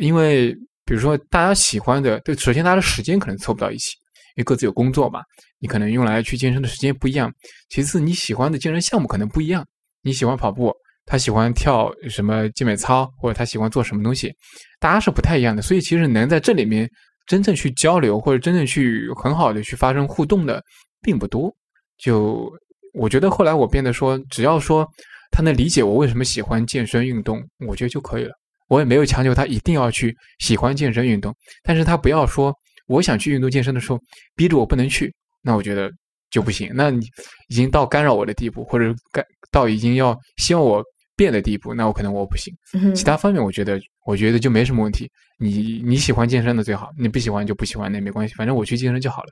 因为比如说大家喜欢的，对，首先大家的时间可能凑不到一起，因为各自有工作嘛，你可能用来去健身的时间不一样。其次，你喜欢的健身项目可能不一样，你喜欢跑步，他喜欢跳什么健美操，或者他喜欢做什么东西，大家是不太一样的。所以，其实能在这里面真正去交流，或者真正去很好的去发生互动的，并不多。就我觉得后来我变得说，只要说他能理解我为什么喜欢健身运动，我觉得就可以了。我也没有强求他一定要去喜欢健身运动，但是他不要说我想去运动健身的时候逼着我不能去，那我觉得就不行。那你已经到干扰我的地步，或者干到已经要希望我变的地步，那我可能我不行。嗯其他方面，我觉得我觉得就没什么问题。你你喜欢健身的最好，你不喜欢就不喜欢，那没关系，反正我去健身就好了。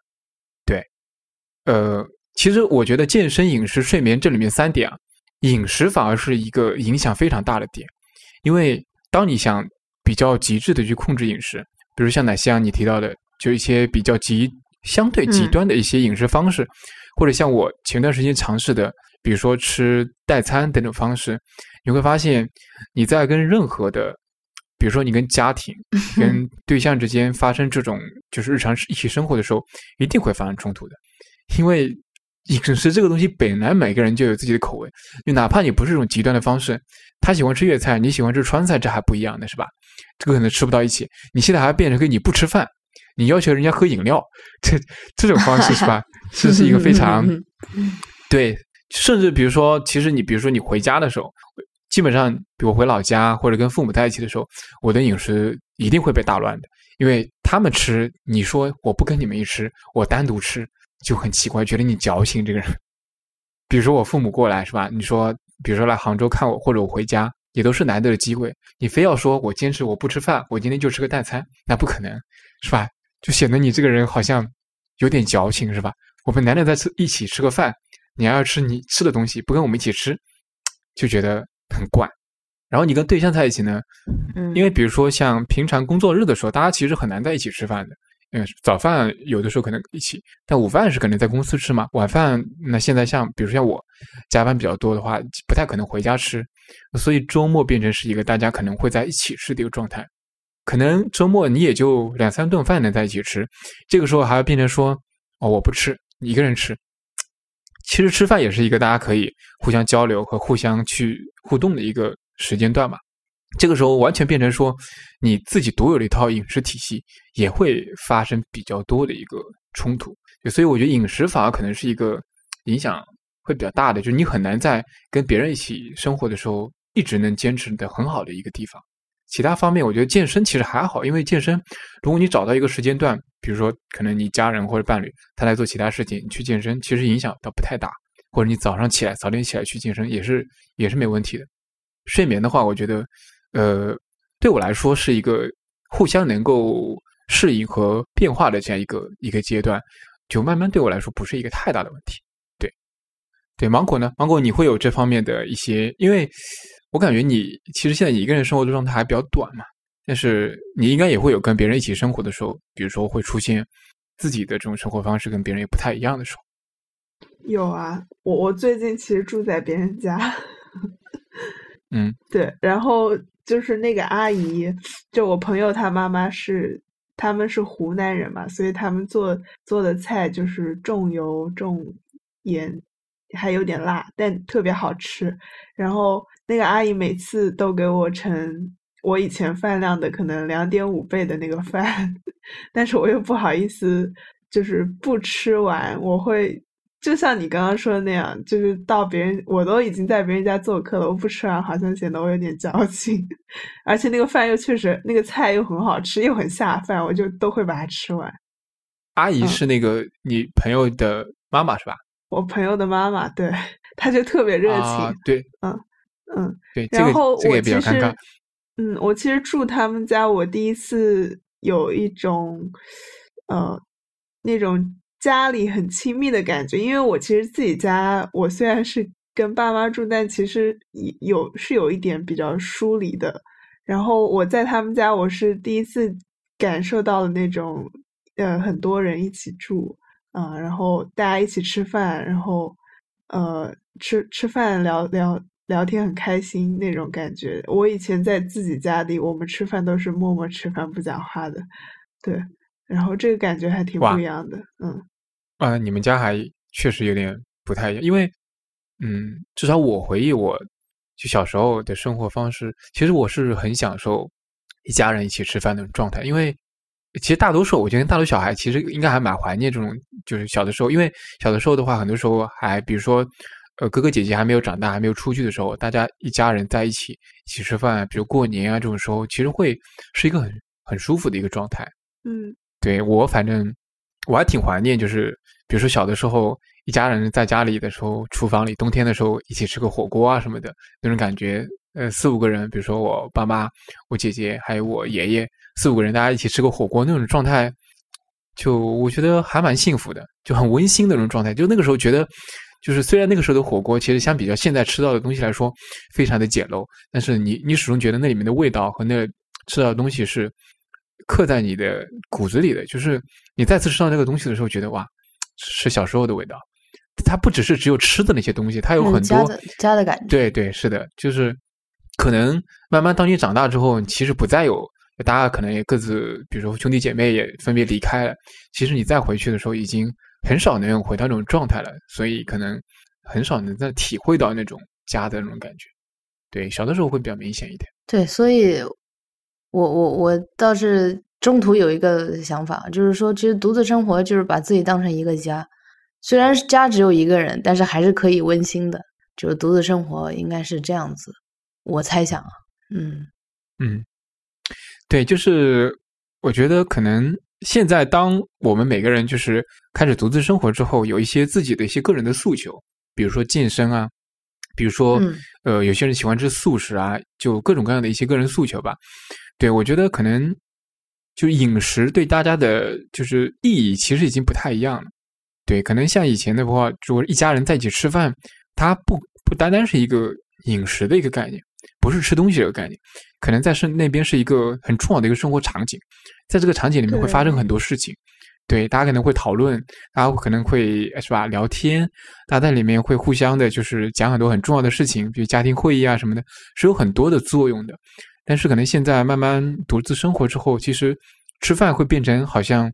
对，呃，其实我觉得健身、饮食、睡眠这里面三点啊，饮食反而是一个影响非常大的点，因为当你想比较极致的去控制饮食，比如像奶香你提到的，就一些比较极相对极嗯。端的一些饮食方式，或者像我前段时间尝试的，比如说吃代餐等等方式，你会发现你在跟任何的，比如说你跟家庭、[LAUGHS] 跟对象之间发生这种就是日常一起生活的时候，一定会发生冲突的，因为饮食这个东西本来每个人就有自己的口味，就哪怕你不是一种极端的方式，他喜欢吃粤菜，你喜欢吃川菜，这还不一样的是吧？这个可能吃不到一起，你现在还变成跟你不吃饭，你要求人家喝饮料，这这种方式是吧？[LAUGHS] 这是一个非常对，甚至比如说，其实你比如说你回家的时候，基本上，比如我回老家或者跟父母在一起的时候，我的饮食一定会被打乱的，因为他们吃，你说我不跟你们一吃，我单独吃就很奇怪，觉得你矫情这个人。[LAUGHS] 比如说我父母过来是吧？你说，比如说来杭州看我，或者我回家，也都是难得的机会。你非要说我坚持我不吃饭，我今天就吃个代餐，那不可能，是吧？就显得你这个人好像有点矫情，是吧？我们难得在吃一起吃个饭，你还要吃你吃的东西，不跟我们一起吃，就觉得很怪。然后你跟对象在一起呢，嗯，因为比如说像平常工作日的时候，大家其实很难在一起吃饭的。嗯，早饭有的时候可能一起，但午饭是可能在公司吃嘛。晚饭那现在像比如说像我加班比较多的话，不太可能回家吃，所以周末变成是一个大家可能会在一起吃的一个状态。可能周末你也就两三顿饭能在一起吃，这个时候还要变成说哦我不吃，一个人吃。其实吃饭也是一个大家可以互相交流和互相去互动的一个时间段嘛。这个时候完全变成说你自己独有的一套饮食体系，也会发生比较多的一个冲突。所以我觉得饮食反而可能是一个影响会比较大的，就是你很难在跟别人一起生活的时候一直能坚持的很好的一个地方。其他方面，我觉得健身其实还好，因为健身，如果你找到一个时间段，比如说可能你家人或者伴侣他在做其他事情，你去健身，其实影响倒不太大。或者你早上起来早点起来去健身，也是也是没问题的。睡眠的话，我觉得，呃，对我来说是一个互相能够适应和变化的这样一个一个阶段，就慢慢对我来说不是一个太大的问题。对，对，芒果呢？芒果你会有这方面的一些，因为我感觉你其实现在你一个人生活的状态还比较短嘛，但是你应该也会有跟别人一起生活的时候，比如说会出现自己的这种生活方式跟别人也不太一样的时候。有啊，我我最近其实住在别人家，嗯，对，然后就是那个阿姨，就我朋友她妈妈是，他们是湖南人嘛，所以他们做做的菜就是重油重盐，还有点辣，但特别好吃。然后那个阿姨每次都给我盛我以前饭量的可能两点五倍的那个饭，[LAUGHS] 但是我又不好意思，就是不吃完，我会就像你刚刚说的那样，就是到别人我都已经在别人家做客了，我不吃完好像显得我有点矫情，[LAUGHS] 而且那个饭又确实那个菜又很好吃，又很下饭，我就都会把它吃完。阿姨是那个你朋友的妈妈是吧？我朋友的妈妈，对，她就特别热情，对，嗯嗯，对，然后这个也比较尴尬。嗯，我其实住他们家，我第一次有一种呃那种。家里很亲密的感觉，因为我其实自己家，我虽然是跟爸妈住，但其实有是有一点比较疏离的。然后我在他们家，我是第一次感受到了那种，呃，很多人一起住啊，然后大家一起吃饭，然后呃，吃吃饭聊聊聊天很开心那种感觉。我以前在自己家里，我们吃饭都是默默吃饭不讲话的，对，然后这个感觉还挺不一样的，嗯。啊，你们家还确实有点不太一样，因为，嗯，至少我回忆我就小时候的生活方式，其实我是很享受一家人一起吃饭的状态。因为其实大多数，我觉得大多数小孩其实应该还蛮怀念这种，就是小的时候，因为小的时候的话，很多时候还比如说，呃，哥哥姐姐还没有长大，还没有出去的时候，大家一家人在一起一起吃饭，比如过年啊这种时候，其实会是一个很很舒服的一个状态。嗯，对我反正。我还挺怀念，就是比如说小的时候，一家人在家里的时候，厨房里冬天的时候一起吃个火锅啊什么的那种感觉。呃，四五个人，比如说我爸妈、我姐姐还有我爷爷，四五个人大家一起吃个火锅那种状态，就我觉得还蛮幸福的，就很温馨的那种状态。就那个时候觉得，就是虽然那个时候的火锅其实相比较现在吃到的东西来说非常的简陋，但是你你始终觉得那里面的味道和那吃到的东西是。刻在你的骨子里的，就是你再次吃到那个东西的时候，觉得哇，是小时候的味道。它不只是只有吃的那些东西，它有很多家的家的感觉。对对，是的，就是可能慢慢当你长大之后，其实不再有大家可能也各自，比如说兄弟姐妹也分别离开了。其实你再回去的时候，已经很少能回到那种状态了，所以可能很少能再体会到那种家的那种感觉。对，小的时候会比较明显一点。对，所以。我我我倒是中途有一个想法，就是说，其实独自生活就是把自己当成一个家，虽然家只有一个人，但是还是可以温馨的。就是独自生活应该是这样子，我猜想啊，嗯嗯，对，就是我觉得可能现在当我们每个人就是开始独自生活之后，有一些自己的一些个人的诉求，比如说健身啊，比如说呃，有些人喜欢吃素食啊，就各种各样的一些个人诉求吧。对，我觉得可能就饮食对大家的就是意义，其实已经不太一样了。对，可能像以前的话，如果一家人在一起吃饭，它不不单单是一个饮食的一个概念，不是吃东西这个概念，可能在是那边是一个很重要的一个生活场景，在这个场景里面会发生很多事情。对，大家可能会讨论，大家可能会是吧聊天，大家在里面会互相的，就是讲很多很重要的事情，比如家庭会议啊什么的，是有很多的作用的。但是可能现在慢慢独自生活之后，其实吃饭会变成好像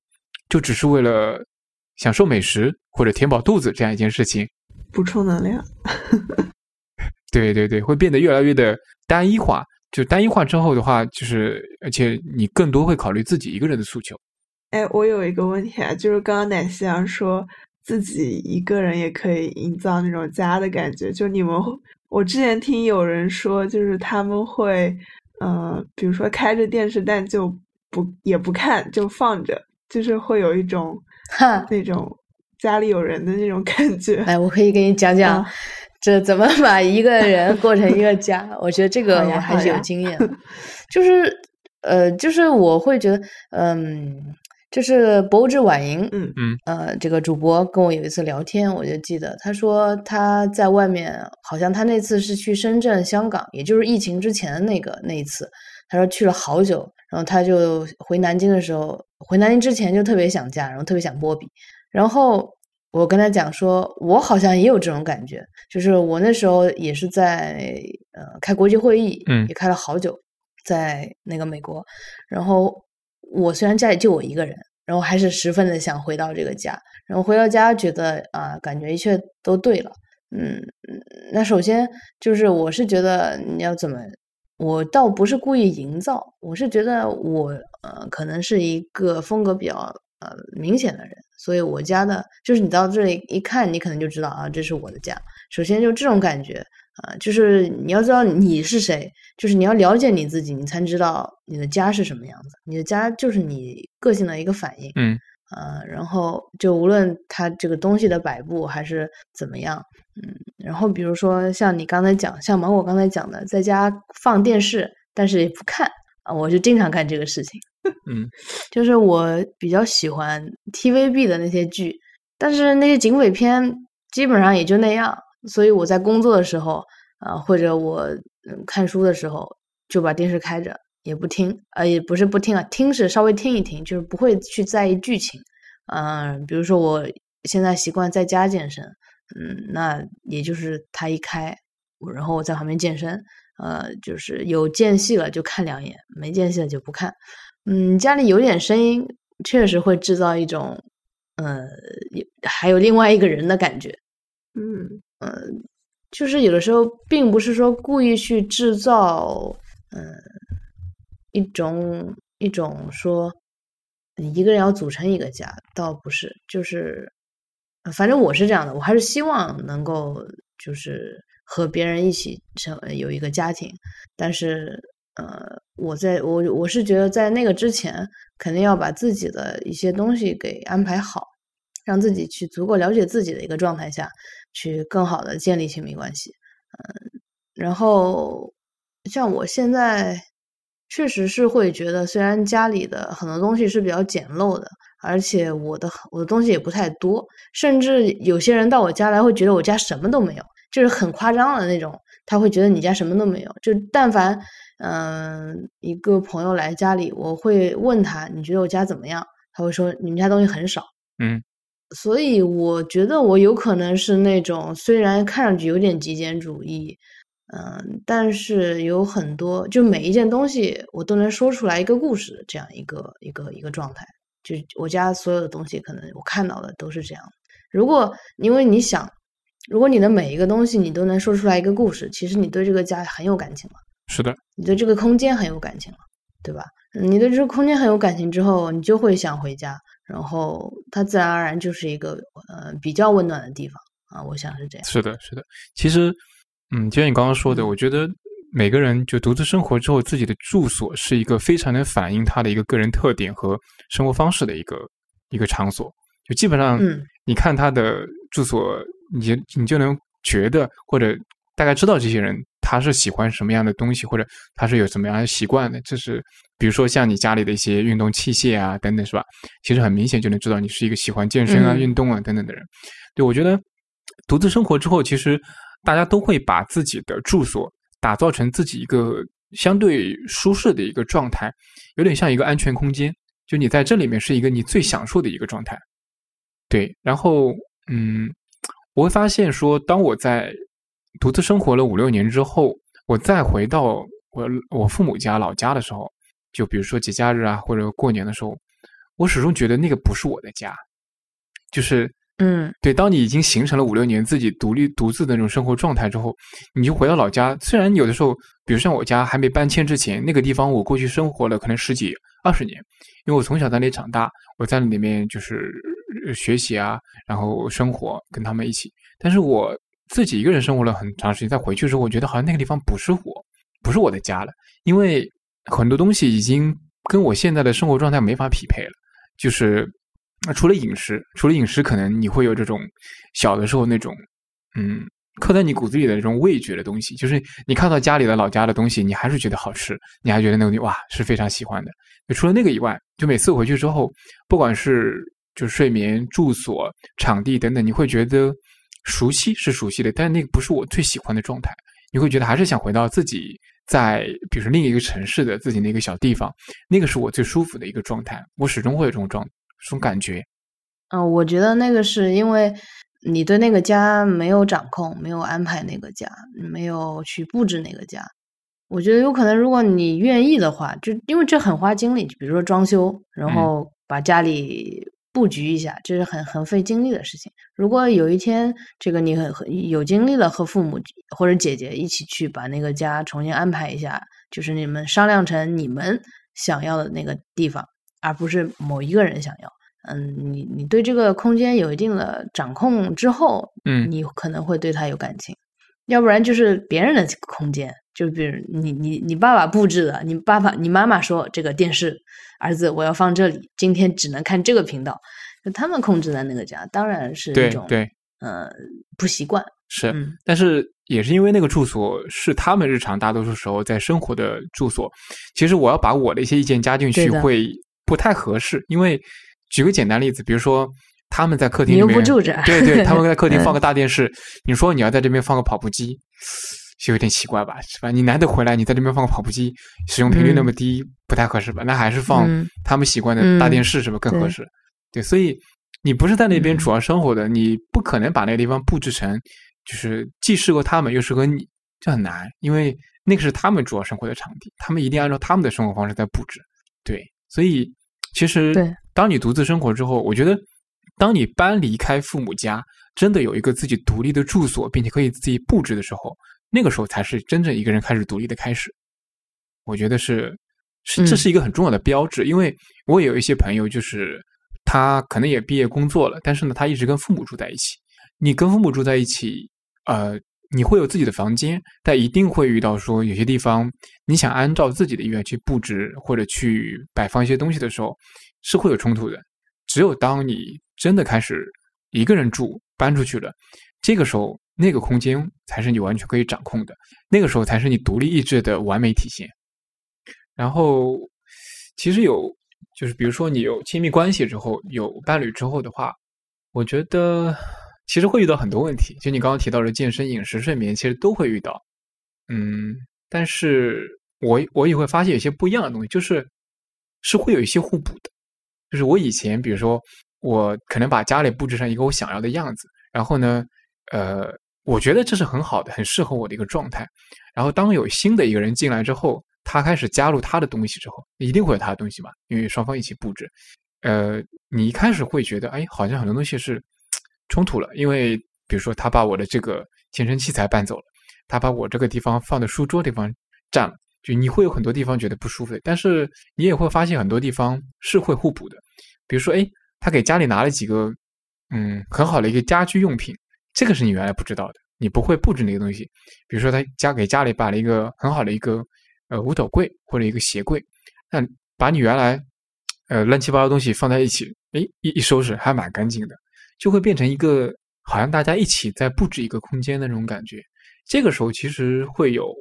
就只是为了享受美食或者填饱肚子这样一件事情，补充能量。[LAUGHS] 对对对，会变得越来越的单一化。就单一化之后的话，就是而且你更多会考虑自己一个人的诉求。哎，我有一个问题啊，就是刚刚奶昔阳说自己一个人也可以营造那种家的感觉。就你们，我之前听有人说，就是他们会。嗯，比如说开着电视，但就不也不看，就放着，就是会有一种那种家里有人的那种感觉。哎，我可以给你讲讲，这怎么 [LAUGHS] 把一个人过成一个家？我觉得这个我还是有经验，[LAUGHS] 就是呃，就是我会觉得，嗯。就是博物志婉莹，嗯。嗯，呃，这个主播跟我有一次聊天，我就记得他说他在外面，好像他那次是去深圳、香港，也就是疫情之前的那个那一次，他说去了好久，然后他就回南京的时候，回南京之前就特别想家，然后特别想波比，然后我跟他讲说，我好像也有这种感觉，就是我那时候也是在呃开国际会议，嗯，也开了好久，在那个美国，然后。我虽然家里就我一个人，然后还是十分的想回到这个家，然后回到家觉得啊，感觉一切都对了。嗯，那首先就是我是觉得你要怎么，我倒不是故意营造，我是觉得我呃可能是一个风格比较呃明显的人，所以我家的就是你到这里一看，你可能就知道啊，这是我的家。首先就这种感觉啊、就是你要知道你是谁，就是你要了解你自己，你才知道你的家是什么样子。你的家就是你个性的一个反应。嗯呃，然后就无论它这个东西的摆布还是怎么样，嗯，然后比如说像你刚才讲，像芒果刚才讲的，在家放电视，但是也不看啊，我就经常干这个事情。[LAUGHS] 嗯就是我比较喜欢 TVB 的那些剧，但是那些警匪片基本上也就那样，所以我在工作的时候啊、或者我看书的时候，就把电视开着，也不听，呃，也不是不听啊，听是稍微听一听，就是不会去在意剧情。嗯、比如说我现在习惯在家健身，嗯，那也就是它一开，然后我在旁边健身，呃，就是有间隙了就看两眼，没间隙了就不看。嗯，家里有点声音，确实会制造一种，呃，还有另外一个人的感觉。嗯嗯，就是有的时候并不是说故意去制造，嗯、一种一种说你一个人要组成一个家，倒不是，就是反正我是这样的，我还是希望能够就是和别人一起成有一个家庭，但是呃，我在我我是觉得在那个之前，肯定要把自己的一些东西给安排好，让自己去足够了解自己的一个状态下，去更好的建立亲密关系。嗯，然后像我现在确实是会觉得，虽然家里的很多东西是比较简陋的，而且我的我的东西也不太多，甚至有些人到我家来会觉得我家什么都没有，就是很夸张的那种，他会觉得你家什么都没有。就但凡嗯、一个朋友来家里，我会问他你觉得我家怎么样？他会说你们家东西很少。嗯所以我觉得我有可能是那种虽然看上去有点极简主义，嗯，但是有很多就每一件东西我都能说出来一个故事，这样一个一个一个状态。就我家所有的东西，可能我看到的都是这样。如果因为你想，如果你的每一个东西你都能说出来一个故事，其实你对这个家很有感情了，是的，你对这个空间很有感情了，对吧？你对这个空间很有感情之后，你就会想回家，然后它自然而然就是一个呃比较温暖的地方啊，我想是这样。是的，是的。其实，嗯，就像你刚刚说的，嗯我觉得每个人就独自生活之后，自己的住所是一个非常能反映他的一个个人特点和生活方式的一个一个场所。就基本上，嗯你看他的住所，你就你就能觉得或者大概知道这些人他是喜欢什么样的东西，或者他是有什么样的习惯的。这是比如说像你家里的一些运动器械啊等等，是吧？其实很明显就能知道你是一个喜欢健身啊、嗯运动啊等等的人。对我觉得独自生活之后，其实大家都会把自己的住所打造成自己一个相对舒适的一个状态，有点像一个安全空间。就你在这里面是一个你最享受的一个状态。对，然后嗯，我会发现说，当我在独自生活了五六年之后，我再回到我我父母家老家的时候，就比如说节假日啊，或者过年的时候，我始终觉得那个不是我的家，就是嗯对，当你已经形成了五六年自己独立独自的那种生活状态之后，你就回到老家。虽然有的时候，比如像我家还没搬迁之前，那个地方我过去生活了可能十几二十年，因为我从小在那里长大，我在里面就是呃学习啊，然后生活跟他们一起。但是我自己一个人生活了很长时间，再回去之后，我觉得好像那个地方不是我，不是我的家了，因为很多东西已经跟我现在的生活状态没法匹配了，就是。那除了饮食，除了饮食，可能你会有这种小的时候那种，嗯，刻在你骨子里的这种味觉的东西，就是你看到家里的老家的东西，你还是觉得好吃，你还觉得那个东西哇是非常喜欢的。除了那个以外，就每次回去之后，不管是就睡眠、住所、场地等等，你会觉得熟悉是熟悉的，但是那个不是我最喜欢的状态。你会觉得还是想回到自己在，比如说另一个城市的自己那个小地方，那个是我最舒服的一个状态。我始终会有这种状这种感觉。嗯、我觉得那个是因为你对那个家没有掌控，没有安排那个家，没有去布置那个家。我觉得有可能，如果你愿意的话，就因为这很花精力，比如说装修，然嗯后把家里布局一下，这是很很费精力的事情。如果有一天这个你很很有精力了，和父母或者姐姐一起去把那个家重新安排一下，就是你们商量成你们想要的那个地方，而不是某一个人想要。嗯，你你对这个空间有一定的掌控之后，嗯你可能会对他有感情，要不然就是别人的空间，就比如你你你爸爸布置的，你爸爸你妈妈说这个电视，儿子我要放这里，今天只能看这个频道，就他们控制的那个家，当然是一种对对呃不习惯，是，嗯。但是也是因为那个住所是他们日常大多数时候在生活的住所，其实我要把我的一些意见加进去会不太合适，因为举个简单例子，比如说他们在客厅里面，不住着对对，[LAUGHS] 他们在客厅嗯放个大电视，你说你要在这边放个跑步机。就有点奇怪吧，是吧？你难得回来，你在这边放个跑步机，使用频率那么低，不太合适吧？那还是放嗯他们习惯的大电视，是不是更合对适？对，所以你不是在那边嗯主要生活的，你不可能把那个地方布置成就是既适合他们又适合你，这很难，因为那个是他们主要生活的场地，他们一定按照他们的生活方式在布置。对，所以其实当你独自生活之后，我觉得当你搬离开父母家，真的有一个自己独立的住所，并且可以自己布置的时候，那个时候才是真正一个人开始独立的开始。我觉得是是这嗯是一个很重要的标志，因为我也有一些朋友，就是他可能也毕业工作了，但是呢，他一直跟父母住在一起。你跟父母住在一起，呃，你会有自己的房间，但一定会遇到说有些地方你想按照自己的意愿去布置或者去摆放一些东西的时候，是会有冲突的。只有当你真的开始一个人住，搬出去了，这个时候那个空间才是你完全可以掌控的，那个时候才是你独立意志的完美体现。然后，其实有就是比如说你有亲密关系之后，有伴侣之后的话，我觉得其实会遇到很多问题。就你刚刚提到的健身、饮食、睡眠，其实都会遇到。嗯，但是我我也会发现有些不一样的东西，就是是会有一些互补的。就是我以前，比如说我可能把家里布置成一个我想要的样子，然后呢，呃，我觉得这是很好的，很适合我的一个状态。然后当有新的一个人进来之后，他开始加入他的东西之后，一定会有他的东西嘛，因为双方一起布置。呃，你一开始会觉得，哎，好像很多东西是冲突了，因为比如说他把我的这个健身器材搬走了，他把我这个地方放的书桌地方占了，就你会有很多地方觉得不舒服。但是你也会发现很多地方是会互补的，比如说，哎，他给家里拿了几个嗯很好的一个家居用品，这个是你原来不知道的，你不会布置那个东西。比如说，他家给家里摆了一个很好的一个呃五斗柜或者一个鞋柜，那把你原来呃乱七八糟东西放在一起，诶，一一收拾还蛮干净的，就会变成一个好像大家一起在布置一个空间的那种感觉。这个时候其实会有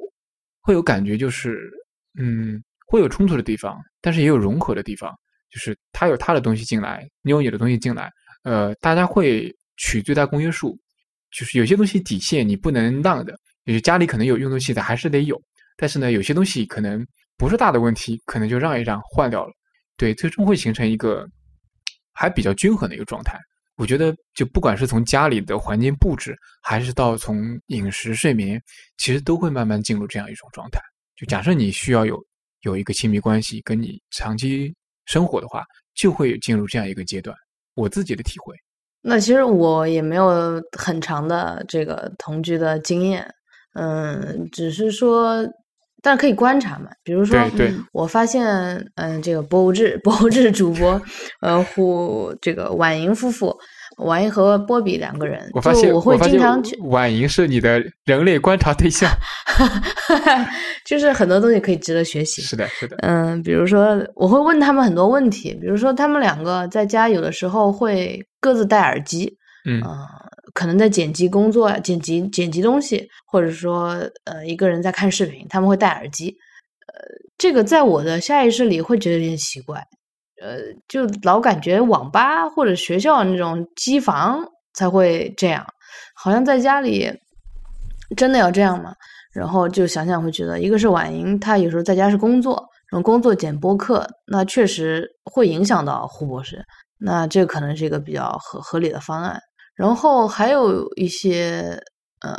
会有感觉，就是嗯会有冲突的地方，但是也有融合的地方，就是他有他的东西进来，你有你的东西进来，呃，大家会取最大公约数，就是有些东西底线你不能让的，就是家里可能有用的器材还是得有，但是呢，有些东西可能不是大的问题，可能就让一让换掉了，对，最终会形成一个还比较均衡的一个状态。我觉得，就不管是从家里的环境布置，还是到从饮食、睡眠，其实都会慢慢进入这样一种状态。就假设你需要有有一个亲密关系，跟你长期生活的话，就会进入这样一个阶段。我自己的体会，那其实我也没有很长的这个同居的经验，嗯，只是说，但是可以观察嘛。比如说，对对我发现，嗯，这个博物志 [LAUGHS] 博物志主播，呃，胡这个婉莹夫妇，婉莹和波比两个人，我发现就我会经常去，婉莹是你的人类观察对象。[LAUGHS] 就是很多东西可以值得学习。是的，是的，嗯，比如说我会问他们很多问题，比如说他们两个在家有的时候会各自戴耳机，嗯呃，可能在剪辑工作啊，剪辑剪辑东西，或者说呃一个人在看视频，他们会戴耳机，呃，这个在我的下意识里会觉得有点奇怪，呃，就老感觉网吧或者学校那种机房才会这样，好像在家里真的要这样吗？然后就想想会觉得，一个是婉莹，她有时候在家是工作，然后工作剪播客，那确实会影响到胡博士，那这可能是一个比较合合理的方案。然后还有一些呃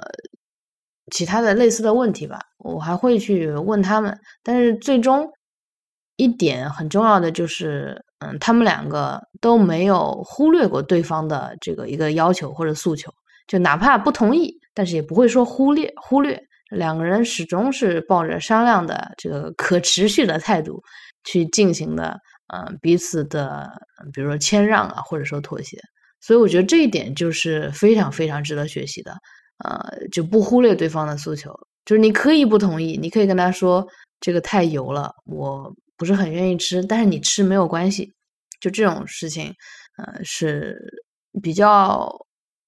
其他的类似的问题吧，我还会去问他们，但是最终一点很重要的就是，嗯，他们两个都没有忽略过对方的这个一个要求或者诉求，就哪怕不同意，但是也不会说忽略忽略。两个人始终是抱着商量的这个可持续的态度去进行的嗯、彼此的比如说谦让啊，或者说妥协。所以我觉得这一点就是非常非常值得学习的，呃，就不忽略对方的诉求，就是你可以不同意，你可以跟他说这个太油了，我不是很愿意吃，但是你吃没有关系，就这种事情，呃，是比较，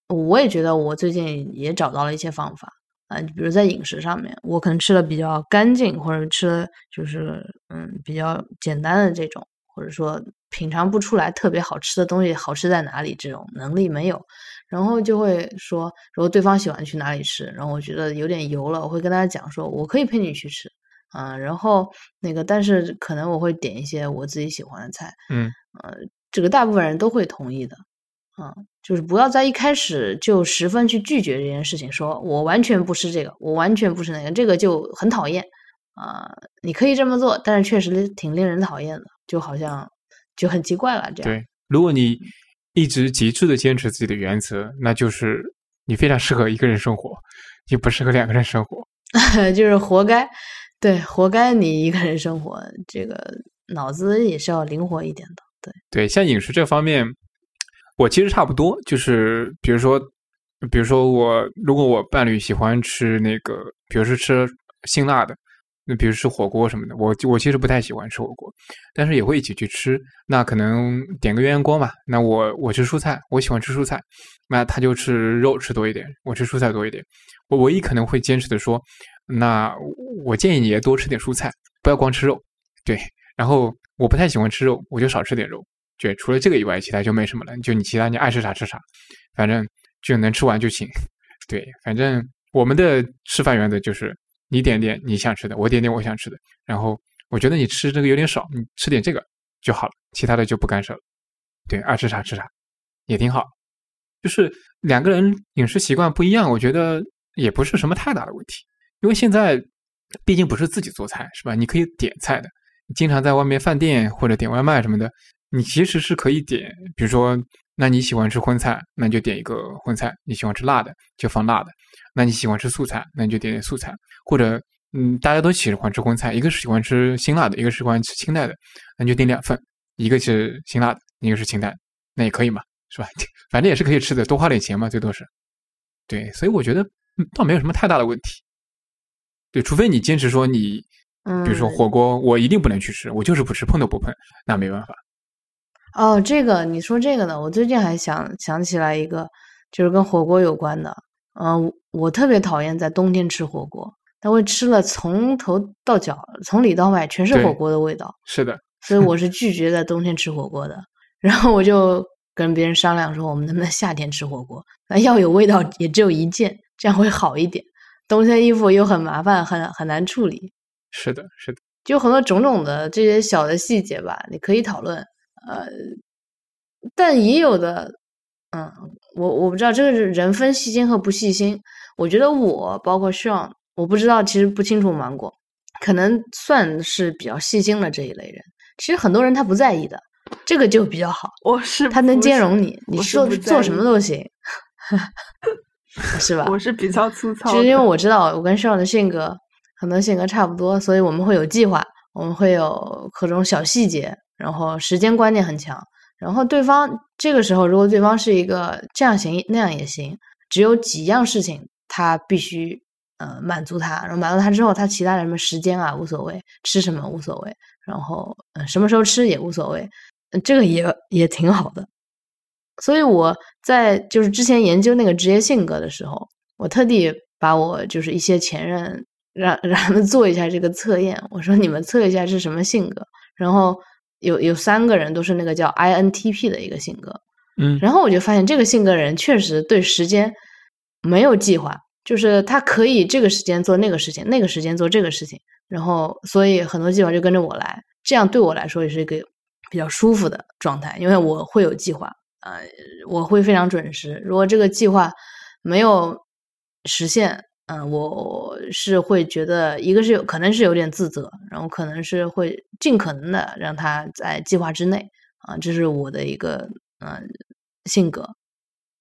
我也觉得我最近也找到了一些方法啊、比如在饮食上面，我可能吃的比较干净，或者吃的就是嗯比较简单的这种，或者说品尝不出来特别好吃的东西好吃在哪里这种能力没有，然后就会说，如果对方喜欢去哪里吃，然后我觉得有点油了，我会跟他讲说，我可以陪你去吃，啊、然后那个，但是可能我会点一些我自己喜欢的菜，嗯，呃，这个大部分人都会同意的，啊、就是不要在一开始就十分去拒绝这件事情，说我完全不吃这个，我完全不吃那个，这个就很讨厌啊、你可以这么做，但是确实挺令人讨厌的，就好像就很奇怪了，这样。对，如果你一直极致的坚持自己的原则，那就是你非常适合一个人生活，你不适合两个人生活。[LAUGHS] 就是活该，对，活该你一个人生活，这个脑子也是要灵活一点的，对。对，像饮食这方面，我其实差不多，就是比如说，比如说我如果我伴侣喜欢吃那个，比如说吃辛辣的，那比如吃火锅什么的，我我其实不太喜欢吃火锅，但是也会一起去吃。那可能点个鸳鸯锅嘛，那我我吃蔬菜，我喜欢吃蔬菜，那他就吃肉吃多一点，我吃蔬菜多一点。我唯一可能会坚持的说，那我建议你也多吃点蔬菜，不要光吃肉。对，然后我不太喜欢吃肉，我就少吃点肉。对，除了这个以外，其他就没什么了。就你其他你爱吃啥吃啥，反正就能吃完就行。[LAUGHS] 对，反正我们的吃饭原则就是你点点你想吃的，我点点我想吃的。然后我觉得你吃这个有点少，你吃点这个就好了，其他的就不干涉了。对，爱吃啥吃啥，也挺好。就是两个人饮食习惯不一样，我觉得也不是什么太大的问题。因为现在毕竟不是自己做菜，是吧？你可以点菜的，你经常在外面饭店或者点外卖什么的，你其实是可以点，比如说，那你喜欢吃荤菜，那你就点一个荤菜；你喜欢吃辣的，就放辣的；那你喜欢吃素菜，那你就点点素菜。或者，嗯，大家都喜欢吃荤菜，一个是喜欢吃辛辣的，一个是喜欢吃清淡的，那就点两份，一个是辛辣的，一个是清淡，那也可以嘛，是吧？[LAUGHS] 反正也是可以吃的，多花点钱嘛，最多是。对，所以我觉得倒没有什么太大的问题。对，除非你坚持说你，嗯，比如说火锅，我一定不能去吃，我就是不吃，碰都不碰，那没办法。哦，这个你说这个呢，我最近还想想起来一个，就是跟火锅有关的。嗯、我特别讨厌在冬天吃火锅，它会吃了从头到脚，从里到外全是火锅的味道，是的，所以我 [LAUGHS] 是拒绝在冬天吃火锅的。然后我就跟别人商量说，我们能不能夏天吃火锅？那要有味道也只有一件，这样会好一点。冬天衣服又很麻烦，很很难处理。是的，是的，就很多种种的这些小的细节吧，你可以讨论。呃，但也有的，嗯，我我不知道这个是人分细心和不细心。我觉得我包括 Sean，我不知道，其实不清楚芒果，可能算是比较细心的这一类人。其实很多人他不在意的，这个就比较好，我是他能兼容你，你做做什么都行，[LAUGHS] 是吧？我是比较粗糙就是因为我知道我跟 Sean 的性格可能性格差不多，所以我们会有计划，我们会有各种小细节，然后时间观念很强。然后对方这个时候，如果对方是一个这样行那样也行，只有几样事情他必须呃满足他，然后满足他之后，他其他的什么时间啊无所谓，吃什么无所谓，然后呃什么时候吃也无所谓，呃这个也也挺好的。所以我在就是之前研究那个职业性格的时候，我特地把我就是一些前任让 [LAUGHS] 让他们做一下这个测验，我说你们测一下是什么性格，然后有有三个人都是那个叫 INTP 的一个性格，嗯，然后我就发现这个性格人确实对时间没有计划，就是他可以这个时间做那个事情，那个时间做这个事情，然后所以很多计划就跟着我来，这样对我来说也是一个比较舒服的状态，因为我会有计划，呃，我会非常准时。如果这个计划没有实现，嗯、我是会觉得一个是有可能是有点自责，然后可能是会尽可能的让他在计划之内啊、这是我的一个嗯、性格。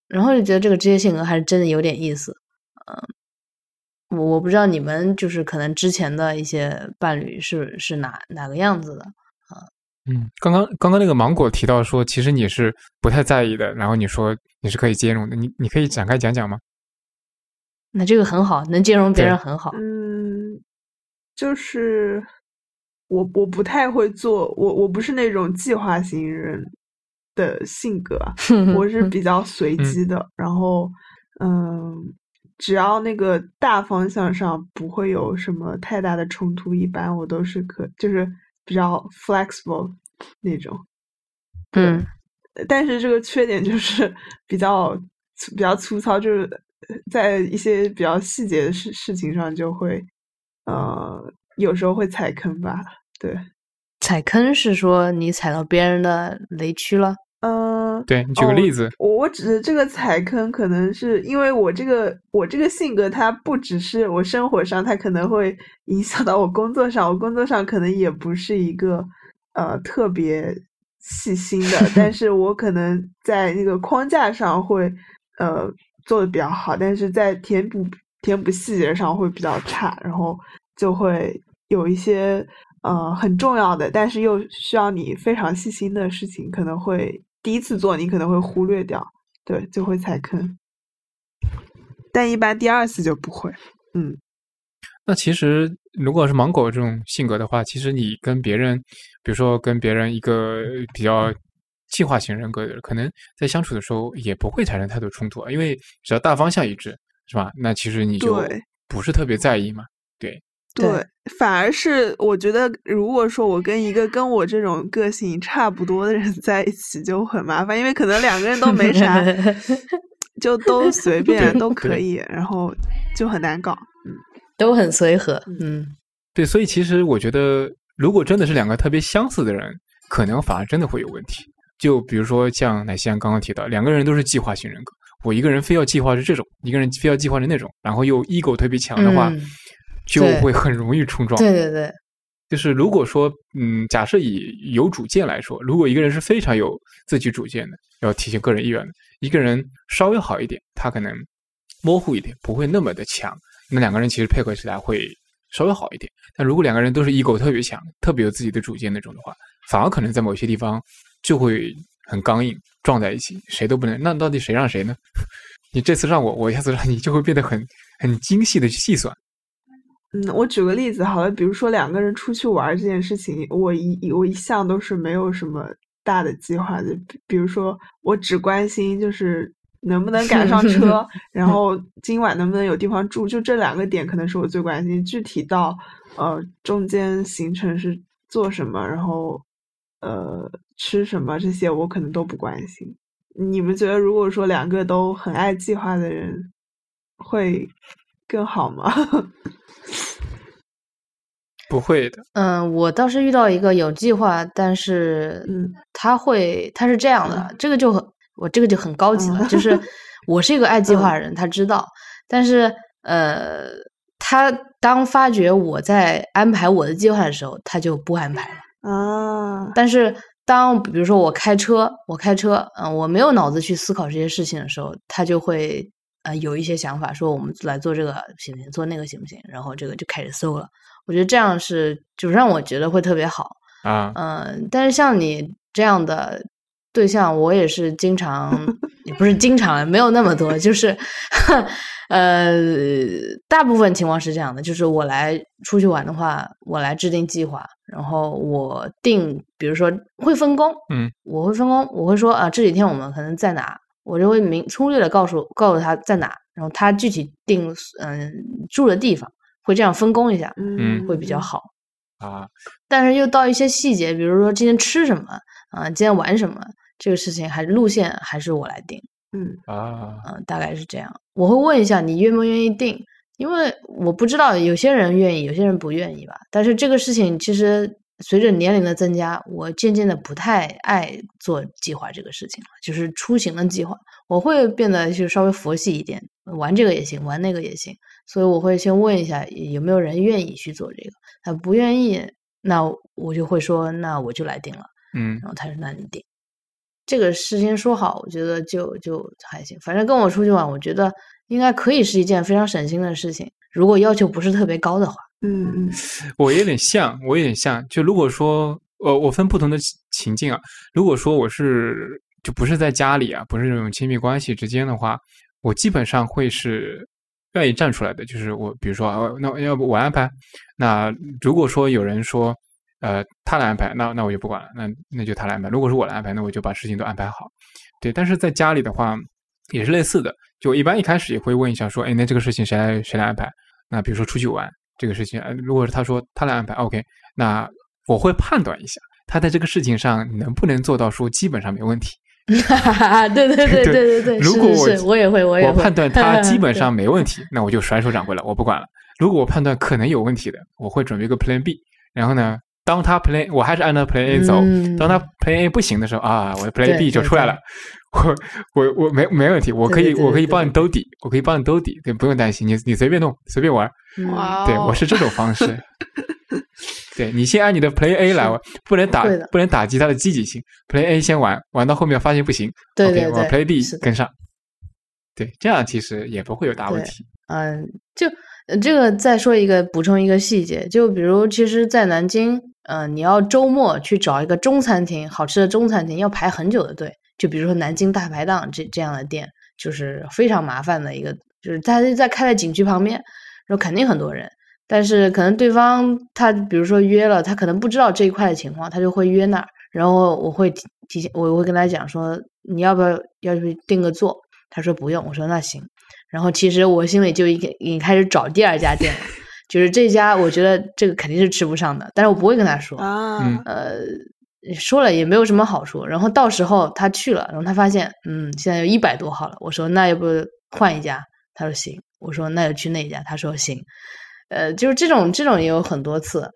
然后就觉得这个职业性格还是真的有点意思，嗯、我我不知道你们就是可能之前的一些伴侣是是哪哪个样子的，嗯，刚刚刚刚那个芒果提到说，其实你是不太在意的，然后你说你是可以兼容的，你你可以展开讲讲吗？那这个很好，能兼容别人很好。嗯，就是我我不太会做，我我不是那种计划型人的性格，[LAUGHS] 我是比较随嗯机的。然后，嗯，只要那个大方向上不会有什么太大的冲突，一般我都是可就是比较 flexible 那种。嗯，但是这个缺点就是比较粗比较粗糙，就是在一些比较细节的事事情上就会，呃，有时候会踩坑吧。对，踩坑是说你踩到别人的雷区了。嗯、对你举个哦例子，我我指的这个踩坑，可能是因为我这个我这个性格，它不只是我生活上，它可能会影响到我工作上。我工作上可能也不是一个呃特别细心的，但 [LAUGHS] 是我可能在那个框架上会呃做的比较好，但是在填补填补细节上会比较差，然后就会有一些呃很重要的，但是又需要你非常细心的事情，可能会第一次做你可能会忽略掉，对，就会踩坑。但一般第二次就不会，嗯，那其实如果是芒果这种性格的话，其实你跟别人，比如说跟别人一个比较计划型人格的人，可能在相处的时候也不会产生太多冲突啊，因为只要大方向一致，是吧？那其实你就对不是特别在意嘛。对，对对，反而是我觉得，如果说我跟一个跟我这种个性差不多的人 [LAUGHS] 在一起，就很麻烦，因为可能两个人都没啥，[LAUGHS] 就都随便都可以，然后就很难搞。嗯都很随和。嗯，对，所以其实我觉得，如果真的是两个特别相似的人，可能反而真的会有问题。就比如说像乃西安刚刚提到，两个人都是计划型人格，我一个人非要计划是这种，一个人非要计划是那种，然后又 ego 特别强的话，嗯就会很容易冲撞。对对对，就是如果说，嗯，假设以有主见来说，如果一个人是非常有自己主见的，要体现个人意愿的，一个人稍微好一点，他可能模糊一点，不会那么的强，那两个人其实配合起来会稍微好一点。但如果两个人都是 ego 特别强，特别有自己的主见那种的话，反而可能在某些地方就会很刚硬，撞在一起，谁都不能。那到底谁让谁呢？[LAUGHS] 你这次让我，我下次让你，就会变得很很精细的去细算。嗯，我举个例子好了，比如说两个人出去玩这件事情，我一我一向都是没有什么大的计划的。比如说，我只关心就是能不能赶上车，然后今晚能不能有地方住，就这两个点可能是我最关心。具体到呃中间行程是做什么，然后呃吃什么这些，我可能都不关心。你们觉得，如果说两个都很爱计划的人，会更好吗？[LAUGHS] 不会的，嗯，我倒是遇到一个有计划，但是嗯他会他是这样的，这个就很我这个就很高级了，嗯就是 [LAUGHS] 我是一个爱计划的人，他知道，但是呃，他当发觉我在安排我的计划的时候，他就不安排了。啊，但是当比如说我开车，我开车，嗯、我没有脑子去思考这些事情的时候，他就会呃有一些想法，说我们来做这个行不行，做那个行不行，然后这个就开始搜了。我觉得这样是就让我觉得会特别好，啊，嗯、但是像你这样的对象，我也是经常，也不是经常，没有那么多，就是，[LAUGHS] 呃，大部分情况是这样的，就是我来出去玩的话，我来制定计划，然后我定，比如说会分工，嗯，我会分工，我会说啊，这几天我们可能在哪，我就会明粗略的告诉告诉他在哪，然后他具体定嗯住的地方，会这样分工一下，嗯，会比较好。啊，但是又到一些细节，比如说今天吃什么啊、今天玩什么，这个事情还是路线还是我来定，嗯啊，嗯、大概是这样。我会问一下你愿不愿意定，因为我不知道有些人愿意，有些人不愿意吧。但是这个事情其实随着年龄的增加，我渐渐的不太爱做计划这个事情了，就是出行的计划，我会变得就稍微佛系一点，玩这个也行，玩那个也行。所以我会先问一下有没有人愿意去做这个，他不愿意，那我就会说那我就来定了。嗯然后他说那你定，这个事先说好，我觉得就就还行。反正跟我出去玩，我觉得应该可以是一件非常省心的事情。如果要求不是特别高的话，嗯嗯 [LAUGHS] 我有点像，我有点像。就如果说呃，我分不同的情情境啊。如果说我是就不是在家里啊，不是那种亲密关系之间的话，我基本上会是愿意站出来的。就是我，比如说，呃那要不我安排。那如果说有人说，呃，他来安排，那那我就不管了，那那就他来安排。如果是我来安排，那我就把事情都安排好。对，但是在家里的话也是类似的，就一般一开始也会问一下，说，哎，那这个事情谁来谁来安排？那比如说出去玩这个事情，呃如果是他说他来安排，OK，那我会判断一下他在这个事情上能不能做到说基本上没问题。[LAUGHS] 对对对对对对，如果是是我也会，我也会我判断他基本上 [LAUGHS] 没问题，那我就甩手掌柜了，我不管了。如果我判断可能有问题的，我会准备一个 Plan B，然后呢，当他 Plan 我还是按照 Plan A 走，嗯当他 Plan A 不行的时候啊，我的 Plan B 就出来了。我我我没没问题，我可以我可以帮你兜底，我可以帮你兜底，对，不用担心，你你随便弄，随便玩。嗯哇哦，对我是这种方式。[LAUGHS] 对你先按你的 Play A 来玩，不能打不能打击他的积极性。Play A 先玩，玩到后面发现不行，OK，对对我 Play B 跟上。对，这样其实也不会有大问题。嗯，就呃这个再说一个补充一个细节，就比如其实，在南京，嗯、你要周末去找一个中餐厅，好吃的中餐厅要排很久的队。就比如说南京大排档这这样的店，就是非常麻烦的一个，就是它是在开在景区旁边，然后肯定很多人，但是可能对方他比如说约了，他可能不知道这一块的情况，他就会约那儿，然后我会提提前，我会跟他讲说你要不要要去订个座，他说不用，我说那行。然后其实我心里就已经已经开始找第二家店了，就是这家我觉得这个肯定是吃不上的，但是我不会跟他说，啊，嗯呃，说了也没有什么好处。然后到时候他去了，然后他发现，嗯，现在有一百多号了。我说那要不换一家？他说行。我说那就去那家。他说行。呃，就是这种这种也有很多次，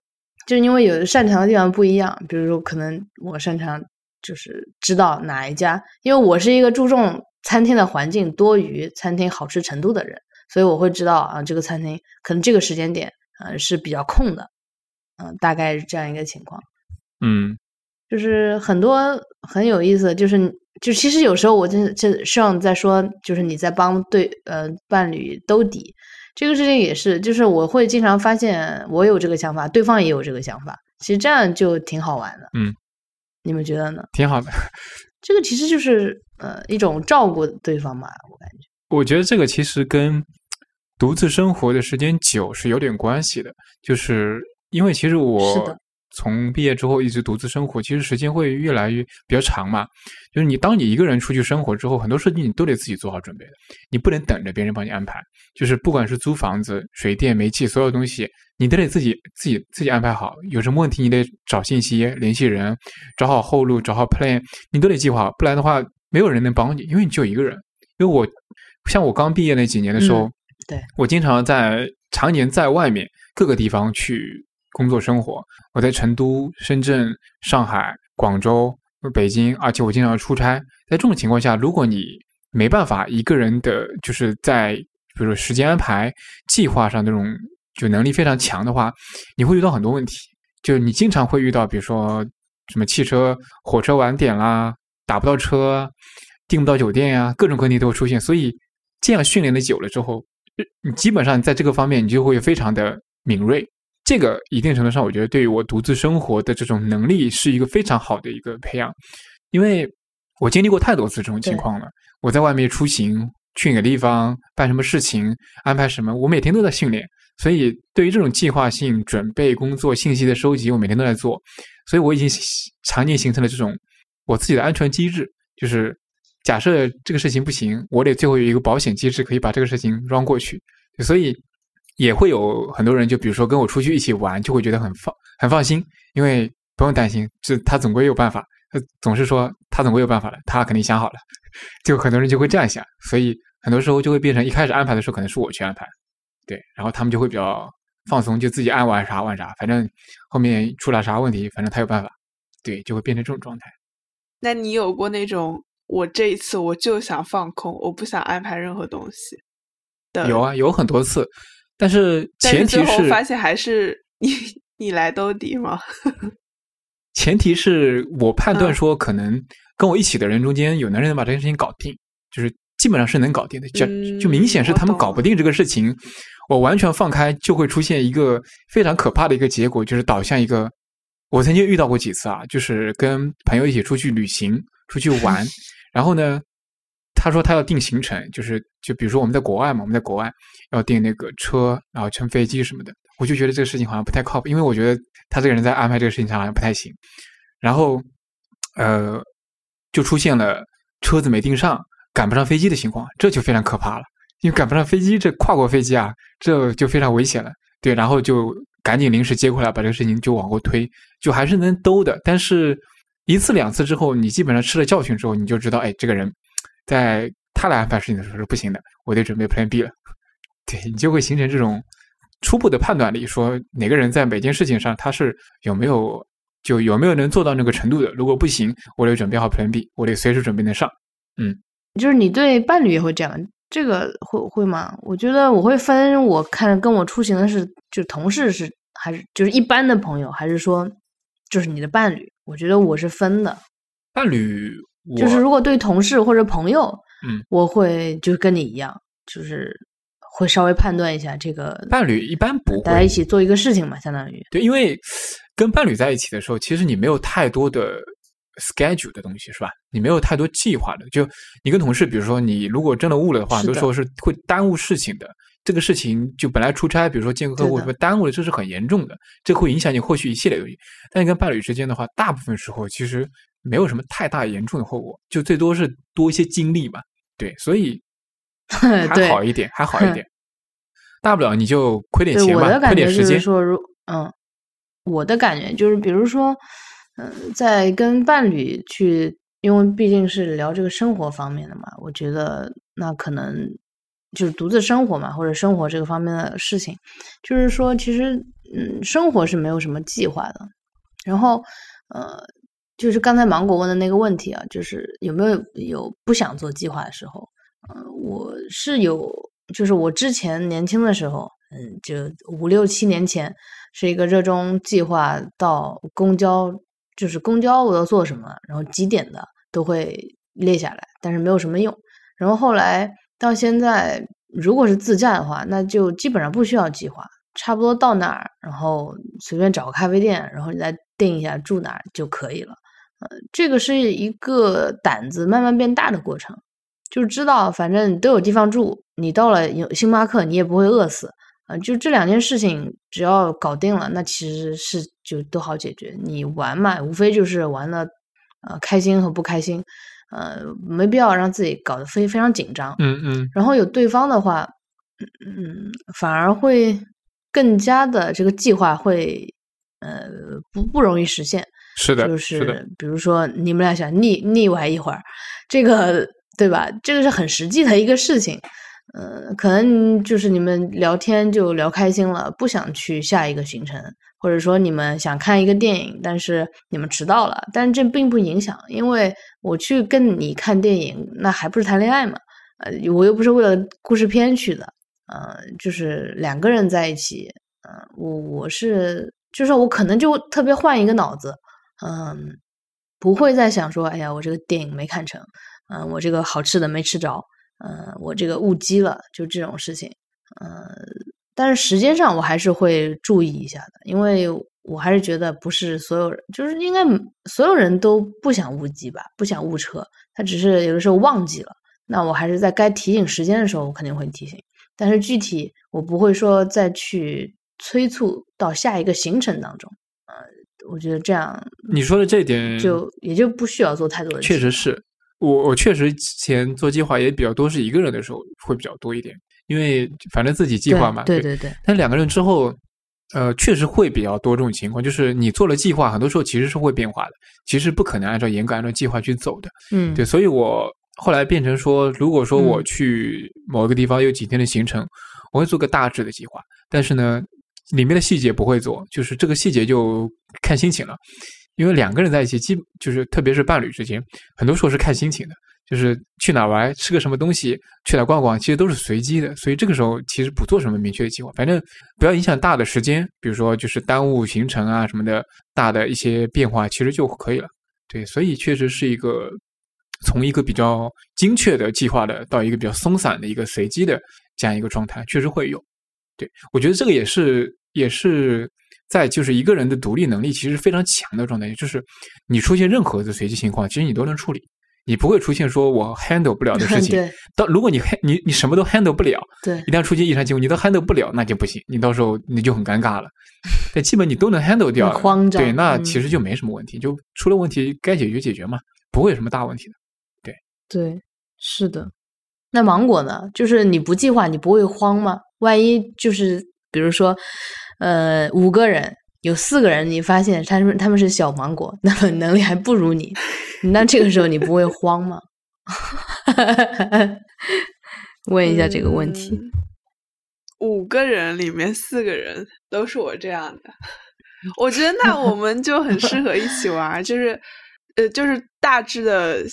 就是因为有的擅长的地方不一样，比如说可能我擅长就是知道哪一家，因为我是一个注重餐厅的环境多于餐厅好吃程度的人，所以我会知道啊，这个餐厅可能这个时间点呃是比较空的，嗯、大概是这样一个情况。嗯就是很多很有意思，就是就其实有时候我真的这上在说，就是你在帮对呃伴侣兜底这个事情也是，就是我会经常发现我有这个想法，对方也有这个想法，其实这样就挺好玩的。嗯，你们觉得呢？挺好的。这个其实就是呃一种照顾对方吧，我感觉。我觉得这个其实跟独自生活的时间久是有点关系的，就是因为其实我从毕业之后一直独自生活，其实时间会越来越比较长嘛。就是你当你一个人出去生活之后，很多事情你都得自己做好准备的，你不能等着别人帮你安排。就是不管是租房子、水电、煤气，所有东西你都得自己自己自己安排好。有什么问题你得找信息联系人，找好后路，找好 plan，你都得计划好，不然的话没有人能帮你，因为你就一个人。因为我像我刚毕业那几年的时候，嗯对我经常在常年在外面各个地方去工作生活。我在成都、深圳、上海、广州、北京，而且我经常出差。在这种情况下，如果你没办法一个人的，就是在比如说时间安排、计划上这种就能力非常强的话，你会遇到很多问题。就你经常会遇到，比如说什么汽车、火车晚点啦，打不到车，订不到酒店呀、各种问题都会出现。所以这样训练的久了之后，呃你基本上在这个方面你就会非常的敏锐。这个一定程度上，我觉得对于我独自生活的这种能力是一个非常好的一个培养，因为我经历过太多次这种情况了。我在外面出行，去哪个地方办什么事情，安排什么，我每天都在训练。所以对于这种计划性准备工作、信息的收集，我每天都在做。所以我已经常年形成了这种我自己的安全机制，就是假设这个事情不行，我得最后有一个保险机制可以把这个事情装过去。所以也会有很多人，就比如说跟我出去一起玩，就会觉得很放很放心，因为不用担心，这他总归有办法。他总是说他总归有办法了，他肯定想好了。[LAUGHS] 就很多人就会这样想，所以很多时候就会变成一开始安排的时候可能是我去安排，对，然后他们就会比较放松，就自己爱玩啥玩啥，反正后面出了啥问题，反正他有办法，对，就会变成这种状态。那你有过那种我这一次我就想放空，我不想安排任何东西的？有啊，有很多次，但是前提是发现还是你 [LAUGHS] 你来兜底吗？[LAUGHS] 前提是我判断嗯说，可能跟我一起的人中间有男人能把这件事情搞定，就是基本上是能搞定的。就就明显是他们搞不定这个事情，我完全放开就会出现一个非常可怕的一个结果，就是导向一个我曾经遇到过几次啊，就是跟朋友一起出去旅行、出去玩，然后呢，他说他要定行程，就是就比如说我们在国外嘛，我们在国外要订那个车，然后乘飞机什么的，我就觉得这个事情好像不太靠谱，因为我觉得他这个人在安排这个事情上好像不太行。然后，呃，就出现了车子没订上、赶不上飞机的情况，这就非常可怕了。因为赶不上飞机，这跨国飞机啊，这就非常危险了。对，然后就。赶紧临时接过来，把这个事情就往后推，就还是能兜的。但是，一次两次之后，你基本上吃了教训之后，你就知道，哎，这个人在他来安排事情的时候是不行的，我得准备 Plan B 了。[LAUGHS] 对你就会形成这种初步的判断力，说哪个人在每件事情上他是有没有就有没有能做到那个程度的。如果不行，我得准备好 Plan B，我得随时准备能上。嗯，就是你对伴侣也会这样。这个会会吗？我觉得我会分，我看跟我出行的是就同事是还是就是一般的朋友，还是说就是你的伴侣？我觉得我是分的。伴侣就是如果对同事或者朋友，嗯，我会就跟你一样，就是会稍微判断一下这个伴侣一般不会大家一起做一个事情嘛，相当于对，因为跟伴侣在一起的时候，其实你没有太多的。schedule 的东西是吧？你没有太多计划的，就你跟同事，比如说你如果真的误了的话，很多时候是会耽误事情的。这个事情就本来出差，比如说见个客户什么耽误了，这是很严重的，这会影响你后续一系列东西。但你跟伴侣之间的话，大部分时候其实没有什么太大严重的后果，就最多是多一些精力嘛。对，所以 [LAUGHS] 还好一点，还好一 [LAUGHS] 点。大不了你就亏点钱吧，亏点时间。说，如嗯，我的感觉就是，比如说。嗯，在跟伴侣去，因为毕竟是聊这个生活方面的嘛，我觉得那可能就是独自生活嘛，或者生活这个方面的事情，就是说，其实嗯，生活是没有什么计划的。然后，呃，就是刚才芒果问的那个问题啊，就是有没有有不想做计划的时候？嗯，我是有，就是我之前年轻的时候，嗯，就五六七年前，是一个热衷计划到公交。就是公交我要做什么，然后几点的都会列下来，但是没有什么用。然后后来到现在，如果是自驾的话，那就基本上不需要计划，差不多到哪儿，然后随便找个咖啡店，然后你再定一下住哪儿就可以了。呃，这个是一个胆子慢慢变大的过程，就知道反正都有地方住，你到了有星巴克你也不会饿死。啊，就这两件事情，只要搞定了，那其实是就都好解决。你玩嘛，无非就是玩的，呃，开心和不开心，呃，没必要让自己搞得非非常紧张。嗯嗯。然后有对方的话，嗯，反而会更加的这个计划会，呃，不不容易实现。是的，就是比如说你们俩想腻腻歪一会儿，这个对吧？这个是很实际的一个事情。呃，可能就是你们聊天就聊开心了，不想去下一个行程，或者说你们想看一个电影，但是你们迟到了，但这并不影响，因为我去跟你看电影，那还不是谈恋爱嘛？呃，我又不是为了故事片去的，呃，就是两个人在一起，嗯，我我是就是我可能就特别换一个脑子，嗯，不会再想说，哎呀，我这个电影没看成，嗯，我这个好吃的没吃着。嗯，我这个误机了，就这种事情。嗯，但是时间上我还是会注意一下的，因为我还是觉得不是所有人，就是应该所有人都不想误机吧，不想误车，他只是有的时候忘记了。那我还是在该提醒时间的时候，我肯定会提醒。但是具体我不会说再去催促到下一个行程当中。呃，我觉得这样你说的这点就也就不需要做太多的，确实是。我我确实之前做计划也比较多，是一个人的时候会比较多一点，因为反正自己计划嘛。对对对。但两个人之后，呃，确实会比较多这种情况，就是你做了计划，很多时候其实是会变化的，其实不可能按照严格按照计划去走的。嗯，对。所以我后来变成说，如果说我去某一个地方有几天的行程，我会做个大致的计划，但是呢，里面的细节不会做，就是这个细节就看心情了。因为两个人在一起，基就是特别是伴侣之间，很多时候是看心情的，就是去哪玩，吃个什么东西，去哪逛逛，其实都是随机的。所以这个时候其实不做什么明确的计划，反正不要影响大的时间，比如说就是耽误行程啊什么的，大的一些变化其实就可以了。对，所以确实是一个从一个比较精确的计划的到一个比较松散的一个随机的这样一个状态，确实会有。对我觉得这个也是也是在就是一个人的独立能力其实非常强的状态，就是你出现任何的随机情况，其实你都能处理。你不会出现说我 handle 不了的事情。[LAUGHS] 对，到如果你你你什么都 handle 不了，对，一旦出现异常情况，你都 handle 不了，那就不行，你到时候你就很尴尬了。[LAUGHS] 但基本你都能 handle 掉，慌张对，那嗯其实就没什么问题，就出了问题该解决解决嘛，不会有什么大问题的。对，是的。那芒果呢？就是你不计划，你不会慌吗？万一就是比如说，呃，五个人有四个人，你发现他们他们是小芒果，那么能力还不如你，那这个时候你不会慌吗？[LAUGHS] 问一下这个问题。五个人里面四个人都是我这样的，我觉得那我们就很适合一起玩，就是呃，就是大致的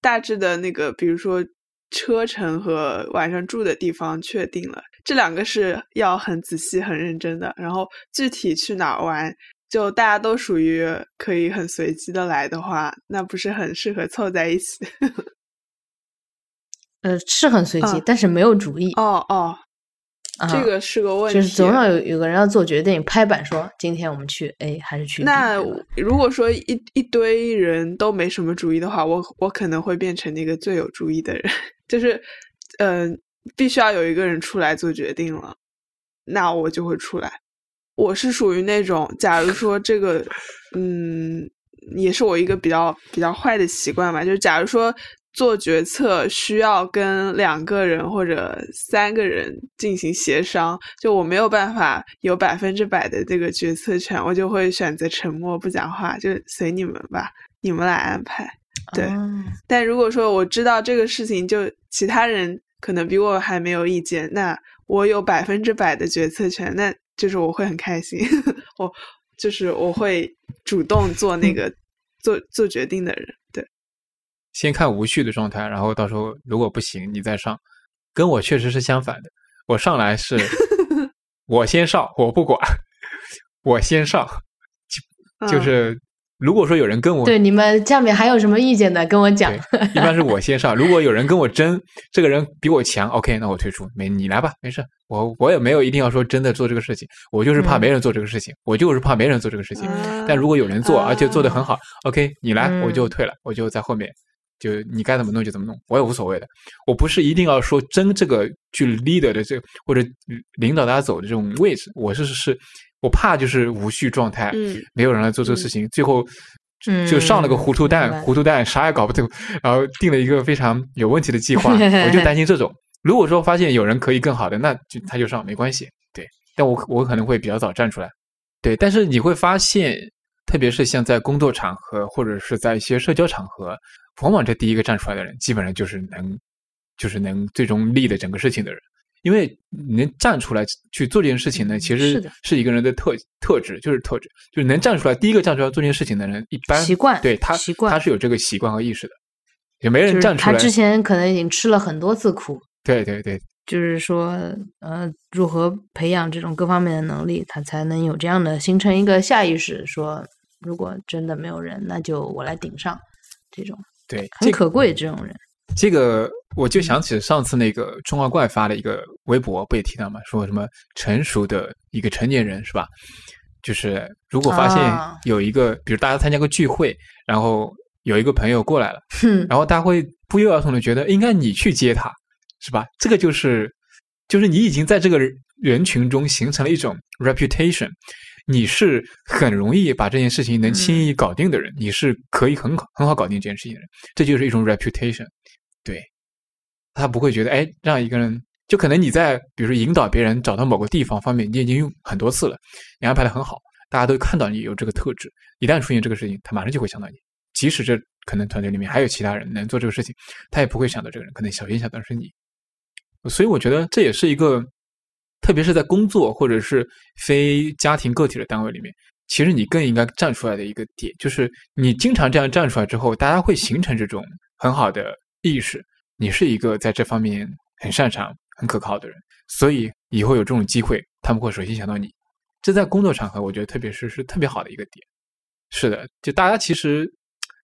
大致的那个，比如说车程和晚上住的地方确定了，这两个是要很仔细、很认真的。然后具体去哪儿玩，就大家都属于可以很随机的来的话，那不是很适合凑在一起。[LAUGHS] 呃，是很随机，嗯但是没有主意。哦哦，啊这个是个问题，就是总要有有个人要做决定，拍板说今天我们去 A 还是去 B 那如果说一一堆人都没什么主意的话，我我可能会变成那个最有主意的人，[LAUGHS] 就是，嗯、必须要有一个人出来做决定了，那我就会出来。我是属于那种，假如说这个，嗯，也是我一个比较比较坏的习惯吧，就是假如说做决策需要跟两个人或者三个人进行协商，就我没有办法有百分之百的这个决策权，我就会选择沉默不讲话，就随你们吧，你们来安排。对哦但如果说我知道这个事情，就其他人可能比我还没有意见，那我有百分之百的决策权，那就是我会很开心，我就是我会主动做那个做做决定的人。对，先看无序的状态，然后到时候如果不行，你再上。跟我确实是相反的，我上来是 [LAUGHS] 我先上，我不管，我先上，就就嗯是如果说有人跟我对，你们下面还有什么意见的，跟我讲。一般是我先上。如果有人跟我争，这个人比我强，OK，那我退出，没你来吧，没事。我我也没有一定要说真的做这个事情，我就是怕嗯没人做这个事情，我就是怕没人做这个事情。啊但如果有人做，而且做得很好，OK，你来，嗯我就退了，我就在后面，就你该怎么弄就怎么弄，我也无所谓的。我不是一定要说争这个去 leader 的这个或者领导大家走的这种位置，我是是我怕就是无序状态，嗯没有人来做这个事情，最后嗯就上了个糊涂蛋，糊涂蛋啥也搞不懂，然后定了一个非常有问题的计划，[LAUGHS] 我就担心这种。如果说发现有人可以更好的，那就他就上没关系，对。但我我可能会比较早站出来，对。但是你会发现，特别是像在工作场合或者是在一些社交场合，往往这第一个站出来的人，基本上就是能，就是能最终立的整个事情的人。因为能站出来去做这件事情呢，其实是一个人的特特质，就是特质，就是能站出来第一个站出来做这件事情的人，一般习惯对他习惯他是有这个习惯和意识的，也没人站出来。他之前可能已经吃了很多次苦，对对对，就是说，呃，如何培养这种各方面的能力，他才能有这样的形成一个下意识，说如果真的没有人，那就我来顶上，这种对，这个很可贵这种人。这个我就想起上次那个中华怪发了一个微博，不也提到嘛，说什么成熟的一个成年人是吧？就是如果发现啊有一个，比如大家参加个聚会，然后有一个朋友过来了，哼，然后大家会不约而同的觉得应该你去接他，是吧？这个就是就是你已经在这个人群中形成了一种 reputation，你是很容易把这件事情能轻易搞定的人，你是可以很好很好搞定这件事情的人，这就是一种 reputation。对，他不会觉得哎，让一个人就可能你在比如说引导别人找到某个地方方面，你已经用很多次了，你安排的很好，大家都看到你有这个特质，一旦出现这个事情，他马上就会想到你。即使这可能团队里面还有其他人能做这个事情，他也不会想到这个人，可能小心想到是你。所以我觉得这也是一个，特别是在工作或者是非家庭个体的单位里面，其实你更应该站出来的一个点，就是你经常这样站出来之后，大家会形成这种很好的意识，你是一个在这方面很擅长、很可靠的人，所以以后有这种机会，他们会首先想到你。这在工作场合，我觉得特别是是特别好的一个点。是的，就大家其实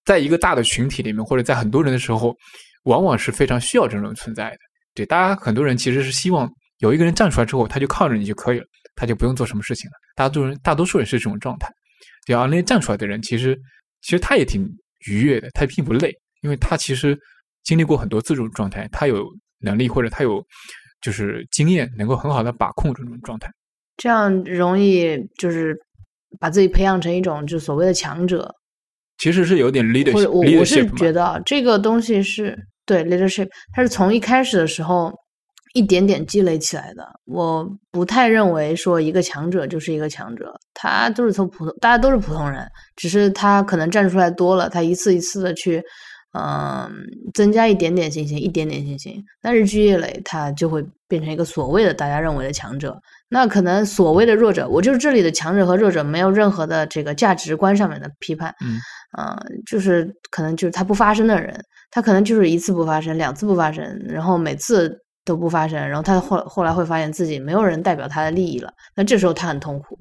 在一个大的群体里面，或者在很多人的时候，往往是非常需要这种存在的。对，大家很多人其实是希望有一个人站出来之后，他就靠着你就可以了，他就不用做什么事情了。大多数人大多数人是这种状态。对啊，那些站出来的人，其实其实他也挺愉悦的，他并不累，因为他其实经历过很多次这种状态，他有能力或者他有就是经验，能够很好的把控这种状态。这样容易就是把自己培养成一种就所谓的强者。其实是有点 leadership，我我是觉得啊，这个东西是对 leadership，它是从一开始的时候一点点积累起来的。我不太认为说一个强者就是一个强者，他都是从普通，大家都是普通人，只是他可能站出来多了，他一次一次的去，嗯、增加一点点信心，一点点信心，但日积月累，他就会变成一个所谓的大家认为的强者。那可能所谓的弱者，我就是这里的强者和弱者没有任何的这个价值观上面的批判，嗯，呃，就是可能就是他不发声的人，他可能就是一次不发声，两次不发声，然后每次都不发声，然后他后后来会发现自己没有人代表他的利益了，那这时候他很痛苦，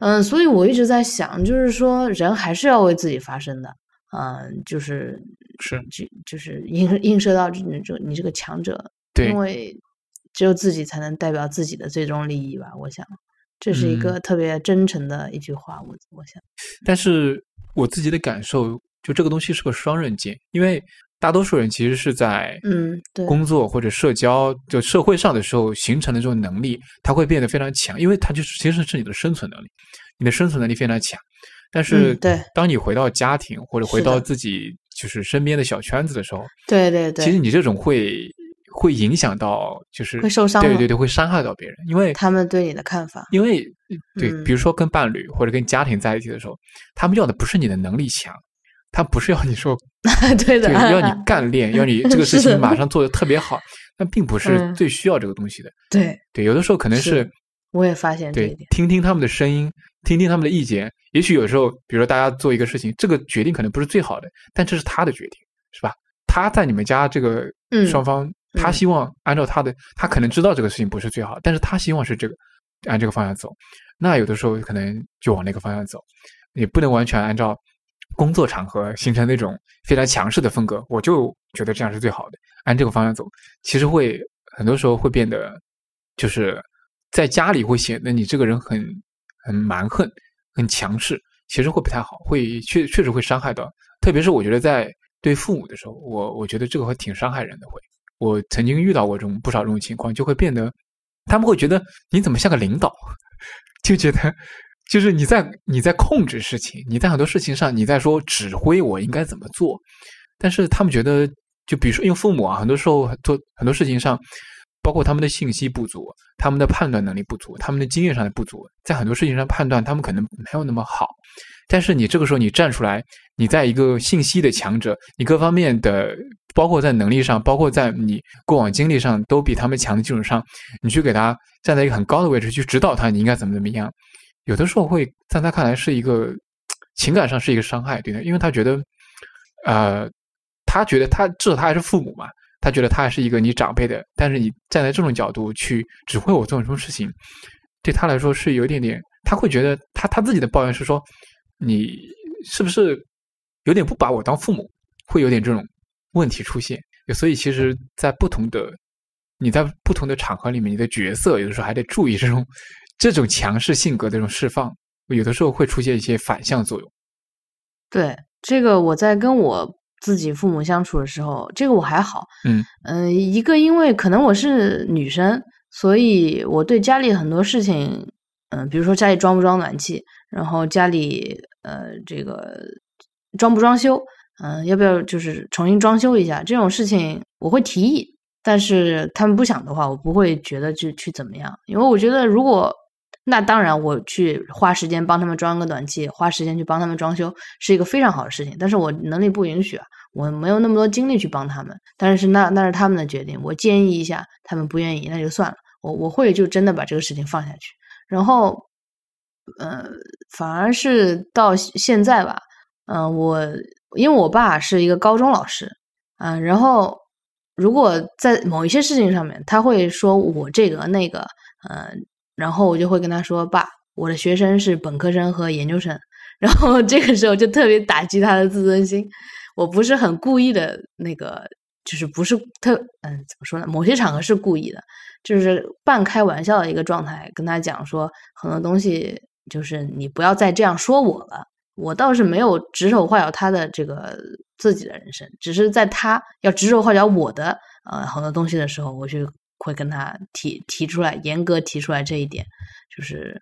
嗯，所以我一直在想，就是说人还是要为自己发声的，嗯，就是是。就就是映映射到你这你这个强者，对因为只有自己才能代表自己的最终利益吧，我想。这是一嗯。个特别真诚的一句话，我我想，但是我自己的感受，就这个东西是个双刃剑，因为大多数人其实是在嗯对。工作或者社交就社会上的时候形成的这种能力，它会变得非常强，因为它就是其实是你的生存能力，你的生存能力非常强。但是嗯对。当你回到家庭或者回到自己就是身边的小圈子的时候，对对对，其实你这种会会影响到，就是会受伤吗对对对，会伤害到别人，因为他们对你的看法，因为对，嗯比如说跟伴侣或者跟家庭在一起的时候，他们要的不是你的能力强，他不是要你说 [LAUGHS] 对的，要你 [LAUGHS] 干练，要你这个事情马上做的特别好，[LAUGHS] 那并不是嗯最需要这个东西的。对，对，有的时候可能是是我也发现这一对点，听听他们的声音，听听他们的意见。也许有时候，比如说大家做一个事情，这个决定可能不是最好的，但这是他的决定，是吧？他在你们家这个嗯双方，他嗯希望按照他的，他可能知道这个事情不是最好，但是他希望是这个按这个方向走。那有的时候可能就往那个方向走，也不能完全按照工作场合形成那种非常强势的风格。我就觉得这样是最好的，按这个方向走，其实会很多时候会变得，就是在家里会显得你这个人很很蛮横、很强势，其实会不太好，会确确实会伤害到。特别是我觉得在对父母的时候，我我觉得这个会挺伤害人的。会，我曾经遇到过这种不少这种情况，就会变得他们会觉得你怎么像个领导，[LAUGHS] 就觉得就是你在你在控制事情，你在很多事情上你在说指挥我应该怎么做，但是他们觉得，就比如说因为父母啊，很多时候做很多事情上，包括他们的信息不足，他们的判断能力不足，他们的经验上的不足，在很多事情上判断他们可能没有那么好。但是你这个时候你站出来，你在一个信息的强者，你各方面的，包括在能力上，包括在你过往经历上都比他们强的基础上，你去给他站在一个很高的位置去指导他，你应该怎么怎么样，有的时候会在他看来是一个情感上是一个伤害，对的，因为他觉得，呃，他觉得他至少他还是父母嘛，他觉得他还是一个你长辈的，但是你站在这种角度去指挥我做什么事情，对他来说是有一点点，他会觉得他他自己的抱怨是说，你是不是有点不把我当父母，会有点这种问题出现。所以其实，在不同的你在不同的场合里面，你的角色有的时候还得注意这种这种强势性格的这种释放，有的时候会出现一些反向作用。对这个我在跟我自己父母相处的时候，这个我还好，嗯嗯、一个因为可能我是女生，所以我对家里很多事情，嗯、比如说家里装不装暖气，然后家里呃这个装不装修，嗯、要不要就是重新装修一下这种事情，我会提议，但是他们不想的话，我不会觉得去去怎么样，因为我觉得如果那当然，我去花时间帮他们装个暖气，花时间去帮他们装修，是一个非常好的事情。但是我能力不允许啊，我没有那么多精力去帮他们。但是那那是他们的决定，我建议一下，他们不愿意，那就算了。我我会就真的把这个事情放下去。然后，呃，反而是到现在吧，嗯、我因为我爸是一个高中老师，嗯、然后如果在某一些事情上面，他会说我这个那个，呃，然后我就会跟他说：“爸，我的学生是本科生和研究生。[LAUGHS] ”然后这个时候就特别打击他的自尊心。我不是很故意的那个，就是不是特嗯，怎么说呢？某些场合是故意的，就是半开玩笑的一个状态，跟他讲说很多东西就是你不要再这样说我了。我倒是没有指手画脚他的这个自己的人生，只是在他要指手画脚我的呃很多东西的时候，我就会跟他提提出来，严格提出来这一点，就是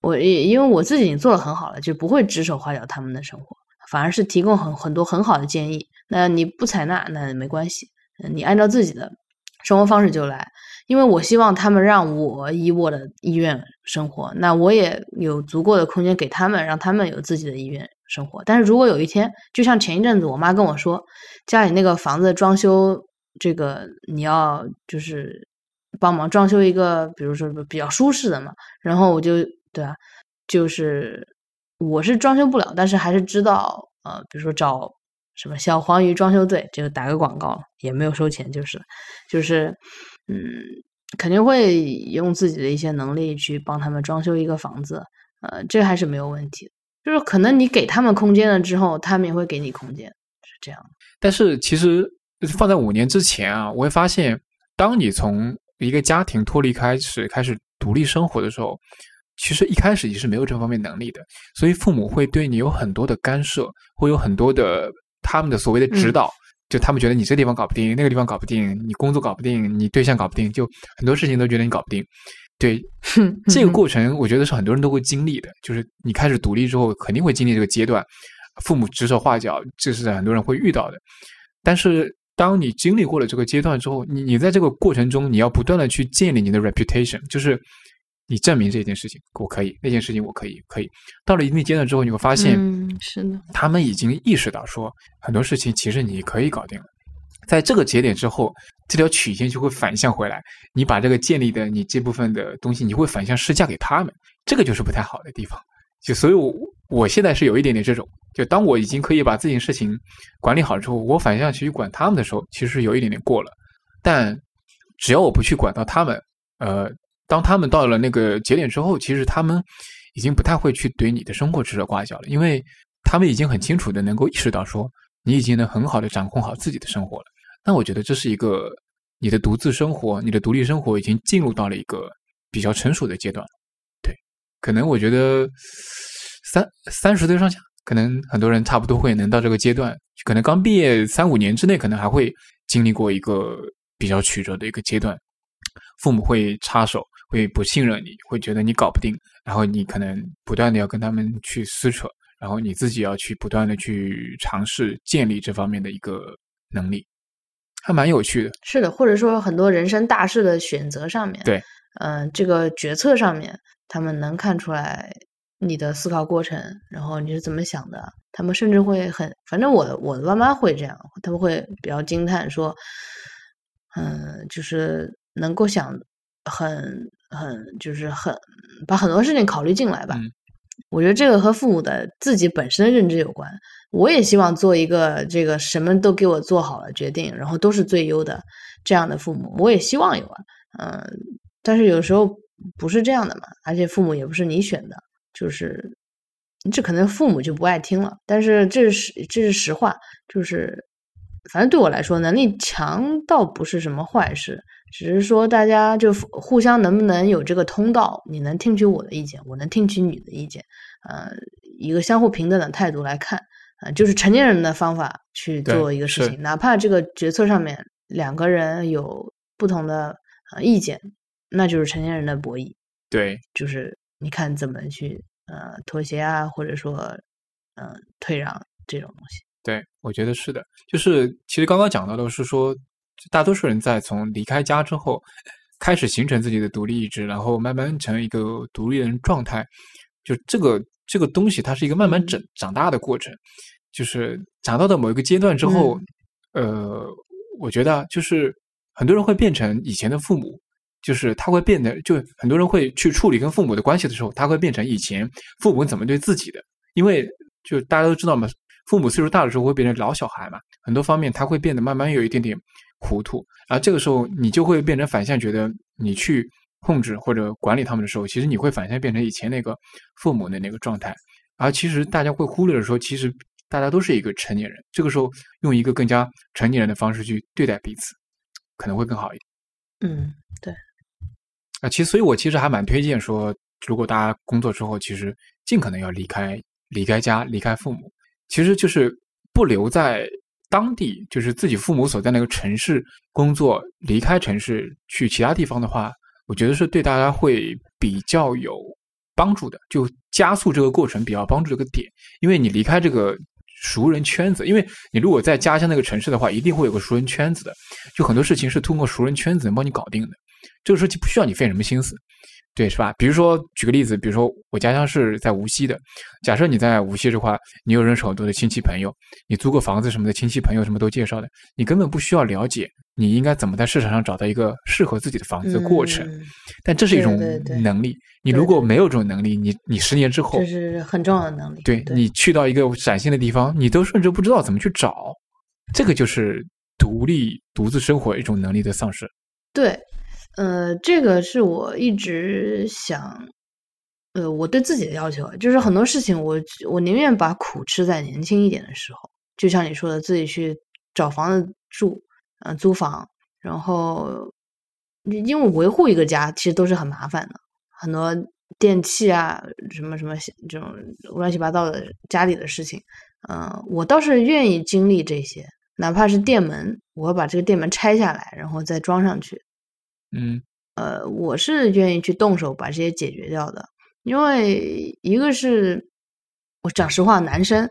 我因为我自己已经做的很好了，就不会指手画脚他们的生活，反而是提供很很多很好的建议。那你不采纳那没关系，你按照自己的生活方式就来。因为我希望他们让我以我的意愿生活，那我也有足够的空间给他们，让他们有自己的意愿生活。但是如果有一天，就像前一阵子我妈跟我说，家里那个房子装修，这个你要就是帮忙装修一个，比如说比较舒适的嘛，然后我就对啊，就是我是装修不了，但是还是知道，呃，比如说找什么小黄鱼装修队，就打个广告，也没有收钱，就是就是。嗯，肯定会用自己的一些能力去帮他们装修一个房子，呃，这还是没有问题。就是可能你给他们空间了之后，他们也会给你空间，是这样。但是其实放在五年之前啊，我会发现，当你从一个家庭脱离开始，开始独立生活的时候，其实一开始你是没有这方面能力的，所以父母会对你有很多的干涉，会有很多的他们的所谓的指导。就他们觉得你这地方搞不定，那个地方搞不定，你工作搞不定，你对象搞不定，就很多事情都觉得你搞不定。对，这个过程我觉得是很多人都会经历的。就是你开始独立之后，肯定会经历这个阶段，父母指手画脚，这是很多人会遇到的。但是当你经历过了这个阶段之后，你你在这个过程中，你要不断的去建立你的 reputation，就是。你证明这件事情我可以，那件事情我可以，可以。到了一定阶段之后，你会发现，嗯是的，他们已经意识到说很多事情其实你可以搞定了。在这个节点之后，这条曲线就会反向回来。你把这个建立的你这部分的东西，你会反向施加给他们，这个就是不太好的地方。就所以，我我现在是有一点点这种，就当我已经可以把这件事情管理好之后，我反向去管他们的时候，其实是有一点点过了。但只要我不去管到他们，呃。当他们到了那个节点之后，其实他们已经不太会去对你的生活指手画脚了，因为他们已经很清楚的能够意识到说你已经能很好的掌控好自己的生活了。那我觉得这是一个你的独自生活，你的独立生活已经进入到了一个比较成熟的阶段。对，可能我觉得三三十岁上下，可能很多人差不多会能到这个阶段，可能刚毕业三五年之内，可能还会经历过一个比较曲折的一个阶段，父母会插手。会不信任你，会觉得你搞不定，然后你可能不断的要跟他们去撕扯，然后你自己要去不断的去尝试建立这方面的一个能力，还蛮有趣的。是的，或者说很多人生大事的选择上面，对，嗯，这个决策上面，他们能看出来你的思考过程，然后你是怎么想的，他们甚至会很，反正我的我的爸妈会这样，他们会比较惊叹说，嗯，就是能够想。很很就是很把很多事情考虑进来吧，我觉得这个和父母的自己本身的认知有关。我也希望做一个这个什么都给我做好了决定，然后都是最优的这样的父母。我也希望有啊，嗯，但是有时候不是这样的嘛，而且父母也不是你选的，就是这可能父母就不爱听了。但是这是这是实话，就是反正对我来说，能力强倒不是什么坏事。只是说，大家就互相能不能有这个通道？你能听取我的意见，我能听取你的意见，呃，一个相互平等的态度来看，啊，就是成年人的方法去做一个事情，哪怕这个决策上面两个人有不同的呃意见，那就是成年人的博弈。对，就是你看怎么去呃妥协啊，或者说嗯退让这种东西。对，我觉得是的，就是其实刚刚讲到的是说。大多数人在从离开家之后，开始形成自己的独立意志，然后慢慢成为一个独立人状态。就这个这个东西，它是一个慢慢长长大的过程。就是长到的某一个阶段之后，呃，我觉得就是很多人会变成以前的父母，就是他会变得，就很多人会去处理跟父母的关系的时候，他会变成以前父母怎么对自己的。因为就大家都知道嘛，父母岁数大的时候会变成老小孩嘛，很多方面他会变得慢慢有一点点。糊涂，然后这个时候你就会变成反向，觉得你去控制或者管理他们的时候，其实你会反向变成以前那个父母的那个状态。而其实大家会忽略的时候，其实大家都是一个成年人。这个时候用一个更加成年人的方式去对待彼此，可能会更好一点。嗯，对。啊，其实所以，我其实还蛮推荐说，如果大家工作之后，其实尽可能要离开离开家，离开父母，其实就是不留在当地，就是自己父母所在那个城市工作，离开城市去其他地方的话，我觉得是对大家会比较有帮助的，就加速这个过程比较帮助这个点，因为你离开这个。熟人圈子，因为你如果在家乡那个城市的话，一定会有个熟人圈子的，就很多事情是通过熟人圈子能帮你搞定的，这个时候就不需要你费什么心思。对，是吧？比如说，举个例子，比如说我家乡是在无锡的。假设你在无锡的话，你有认识很多的亲戚朋友，你租个房子什么的，亲戚朋友什么都介绍的，你根本不需要了解你应该怎么在市场上找到一个适合自己的房子的过程。但这是一种能力，你如果没有这种能力，你你十年之后，这是很重要的能力。对你去到一个崭新的地方，你都甚至不知道怎么去找，这个就是独立独自生活一种能力的丧失。对。呃，这个是我一直想，呃，我对自己的要求，就是很多事情，我我宁愿把苦吃在年轻一点的时候，就像你说的，自己去找房子住，呃，租房，然后，因为维护一个家其实都是很麻烦的，很多电器啊，什么什么这种乱七八糟的家里的事情，嗯，我倒是愿意经历这些，哪怕是店门，我要把这个店门拆下来，然后再装上去。嗯，呃，我是愿意去动手把这些解决掉的，因为一个是我讲实话，男生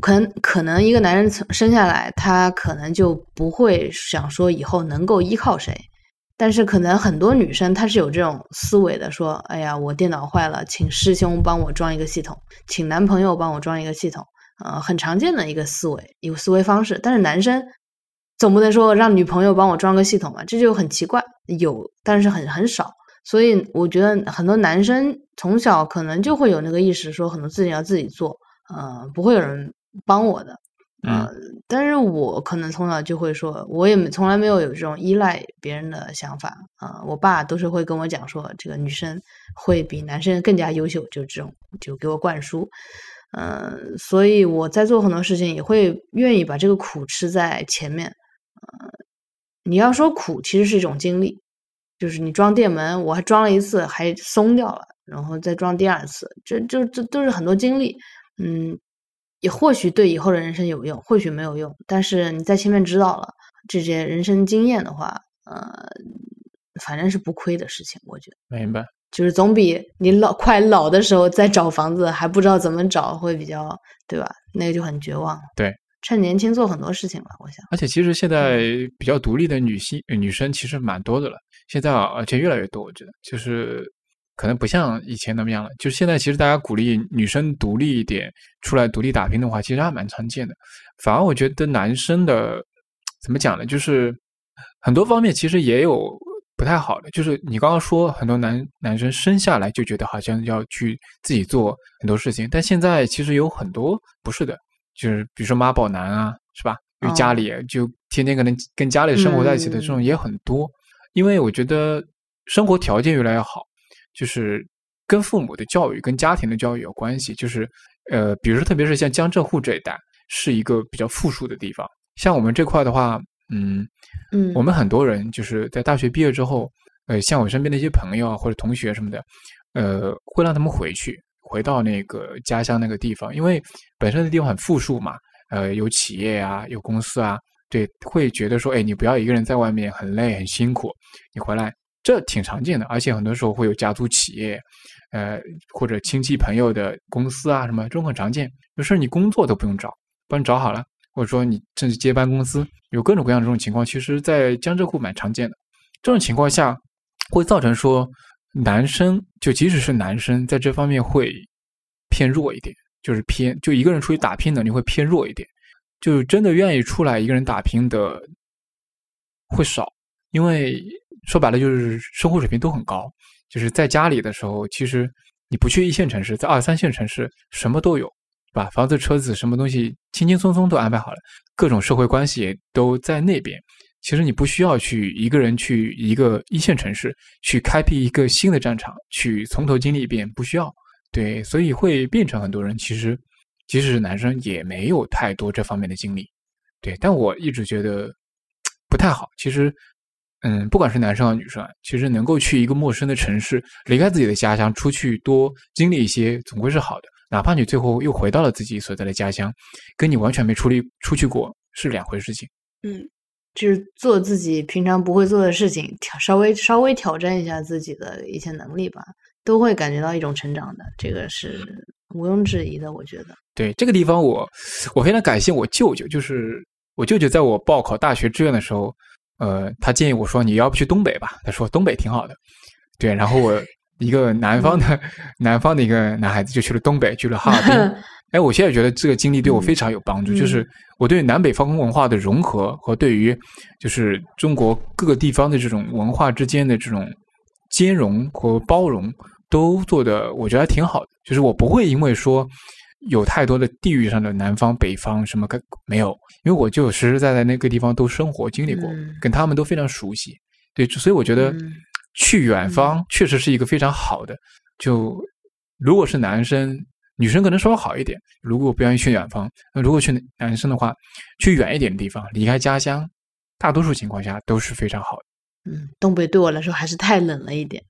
可能可能一个男人生下来，他可能就不会想说以后能够依靠谁，但是可能很多女生她是有这种思维的，说，哎呀，我电脑坏了，请师兄帮我装一个系统，请男朋友帮我装一个系统，呃，很常见的一个思维，一个思维方式，但是男生。总不能说让女朋友帮我装个系统吧，这就很奇怪。有，但是很很少。所以我觉得很多男生从小可能就会有那个意识，说很多事情要自己做，呃，不会有人帮我的。嗯，但是我可能从小就会说，我也从来没有有这种依赖别人的想法啊。我爸都是会跟我讲说，这个女生会比男生更加优秀，就这种就给我灌输。嗯，所以我在做很多事情也会愿意把这个苦吃在前面。呃，你要说苦，其实是一种经历，就是你装电门，我还装了一次，还松掉了，然后再装第二次，这就这都是很多经历。嗯，也或许对以后的人生有用，或许没有用，但是你在前面知道了这些人生经验的话，呃，反正是不亏的事情，我觉得。明白。就是总比你老快老的时候再找房子还不知道怎么找会比较，对吧？那个就很绝望。对。趁年轻做很多事情吧，我想。而且其实现在比较独立的女性女生其实蛮多的了，现在而且越来越多，我觉得就是可能不像以前那么样了。就是现在其实大家鼓励女生独立一点，出来独立打拼的话，其实还蛮常见的。反而我觉得男生的怎么讲呢？就是很多方面其实也有不太好的。就是你刚刚说很多男男生生下来就觉得好像要去自己做很多事情，但现在其实有很多不是的。就是比如说妈宝男啊，是吧？因为家里就天天可能跟家里生活在一起的这种也很多。因为我觉得生活条件越来越好，就是跟父母的教育、跟家庭的教育有关系。就是呃，比如说特别是像江浙沪这一带，是一个比较富庶的地方。像我们这块的话，嗯嗯，我们很多人就是在大学毕业之后，呃，像我身边的一些朋友啊或者同学什么的，呃，会让他们回去。回到那个家乡那个地方，因为本身的地方很富庶嘛，呃，有企业啊，有公司啊，对，会觉得说，哎，你不要一个人在外面很累很辛苦，你回来，这挺常见的，而且很多时候会有家族企业，呃，或者亲戚朋友的公司啊，什么这种很常见，有时候你工作都不用找，帮你找好了，或者说你甚至接班公司，有各种各样的这种情况，其实在江浙沪蛮常见的，这种情况下会造成说。男生就即使是男生，在这方面会偏弱一点，就是偏就一个人出去打拼能力会偏弱一点，就真的愿意出来一个人打拼的会少，因为说白了就是生活水平都很高，就是在家里的时候，其实你不去一线城市，在二三线城市什么都有，把？房子、车子，什么东西轻轻松松都安排好了，各种社会关系都在那边。其实你不需要去一个人去一个一线城市去开辟一个新的战场，去从头经历一遍，不需要。对，所以会变成很多人其实即使是男生也没有太多这方面的经历。对，但我一直觉得不太好。其实，嗯，不管是男生还是女生，其实能够去一个陌生的城市，离开自己的家乡，出去多经历一些，总归是好的。哪怕你最后又回到了自己所在的家乡，跟你完全没出力出去过是两回事情。嗯，就是做自己平常不会做的事情，挑稍微稍微挑战一下自己的一些能力吧，都会感觉到一种成长的，这个是毋庸置疑的。我觉得，对这个地方，我我非常感谢我舅舅，就是我舅舅在我报考大学志愿的时候，呃，他建议我说你要不去东北吧，他说东北挺好的，对，然后我。[LAUGHS] 一个南方的南方的一个男孩子就去了东北，去了哈尔滨。[LAUGHS] 哎，我现在觉得这个经历对我非常有帮助，就是我对南北方文化的融合和对于就是中国各个地方的这种文化之间的这种兼容和包容都做的，我觉得还挺好的。就是我不会因为说有太多的地域上的南方北方什么个没有，因为我就实实在在那个地方都生活经历过，跟他们都非常熟悉。对，所以我觉得。去远方确实是一个非常好的。就如果是男生，女生可能稍微好一点。如果不愿意去远方，那如果去男生的话，去远一点的地方，离开家乡，大多数情况下都是非常好的。嗯，东北对我来说还是太冷了一点，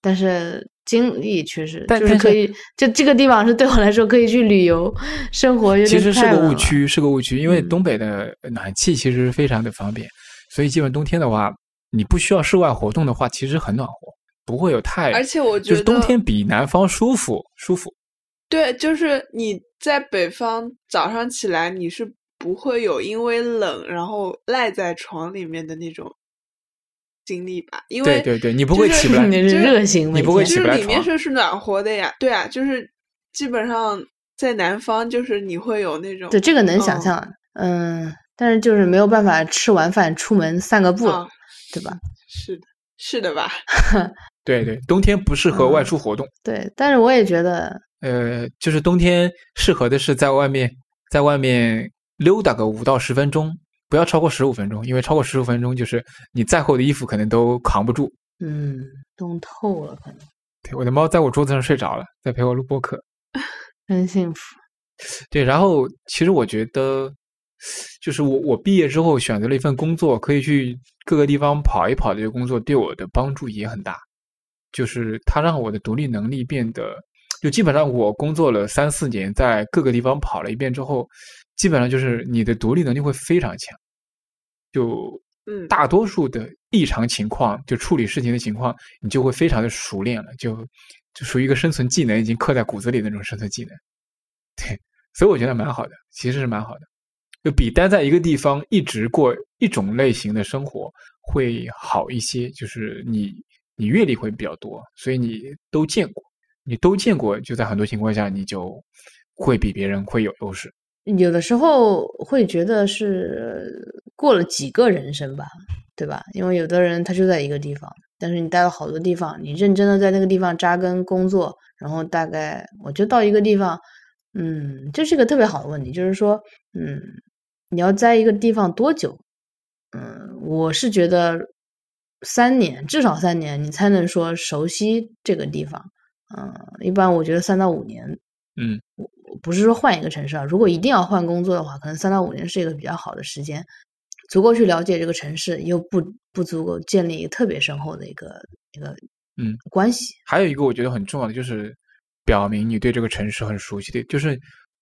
但是经历确实就是可以。就这个地方是对我来说可以去旅游 [LAUGHS] 生活。其实是个误区，是个误区，因为东北的暖气其实非常的方便，所以基本冬天的话。你不需要室外活动的话，其实很暖和，不会有太。而且我觉得，就是冬天比南方舒服，舒服。对，就是你在北方早上起来，你是不会有因为冷然后赖在床里面的那种经历吧？因为对对对，你不会起不 [LAUGHS] 来，你是热型，你不会起不来就是里面是是暖和的呀，对啊，就是基本上在南方，就是你会有那种。对，这个能想象，嗯，但是就是没有办法吃完饭出门散个步。对吧？[LAUGHS] 是的，是的吧？[LAUGHS] 对对，冬天不适合外出活动。对，但是我也觉得，呃，就是冬天适合的是在外面，在外面溜达个五到十分钟，不要超过十五分钟，因为超过十五分钟，就是你再厚的衣服可能都扛不住。嗯，冻透了可能。对，我的猫在我桌子上睡着了，在陪我录播客，[LAUGHS] 真幸福。对，然后其实我觉得。就是我，我毕业之后选择了一份工作，可以去各个地方跑一跑的这个工作，对我的帮助也很大。就是它让我的独立能力变得，就基本上我工作了三四年，在各个地方跑了一遍之后，基本上就是你的独立能力会非常强。就嗯，大多数的异常情况，就处理事情的情况，你就会非常的熟练了，就就属于一个生存技能，已经刻在骨子里的那种生存技能。对，所以我觉得蛮好的，其实是蛮好的。就比待在一个地方一直过一种类型的生活会好一些，就是你你阅历会比较多，所以你都见过，你都见过，就在很多情况下你就会比别人会有优势。有的时候会觉得是过了几个人生吧，对吧？因为有的人他就在一个地方，但是你待了好多地方，你认真的在那个地方扎根工作，然后大概我就到一个地方，嗯，这是一个特别好的问题，就是说，嗯。你要在一个地方多久？嗯，我是觉得三年，至少三年，你才能说熟悉这个地方。嗯，一般我觉得三到五年。嗯，我不是说换一个城市啊，如果一定要换工作的话，可能三到五年是一个比较好的时间，足够去了解这个城市，又不不足够建立一个特别深厚的一个一个嗯关系。还有一个我觉得很重要的就是表明你对这个城市很熟悉的，就是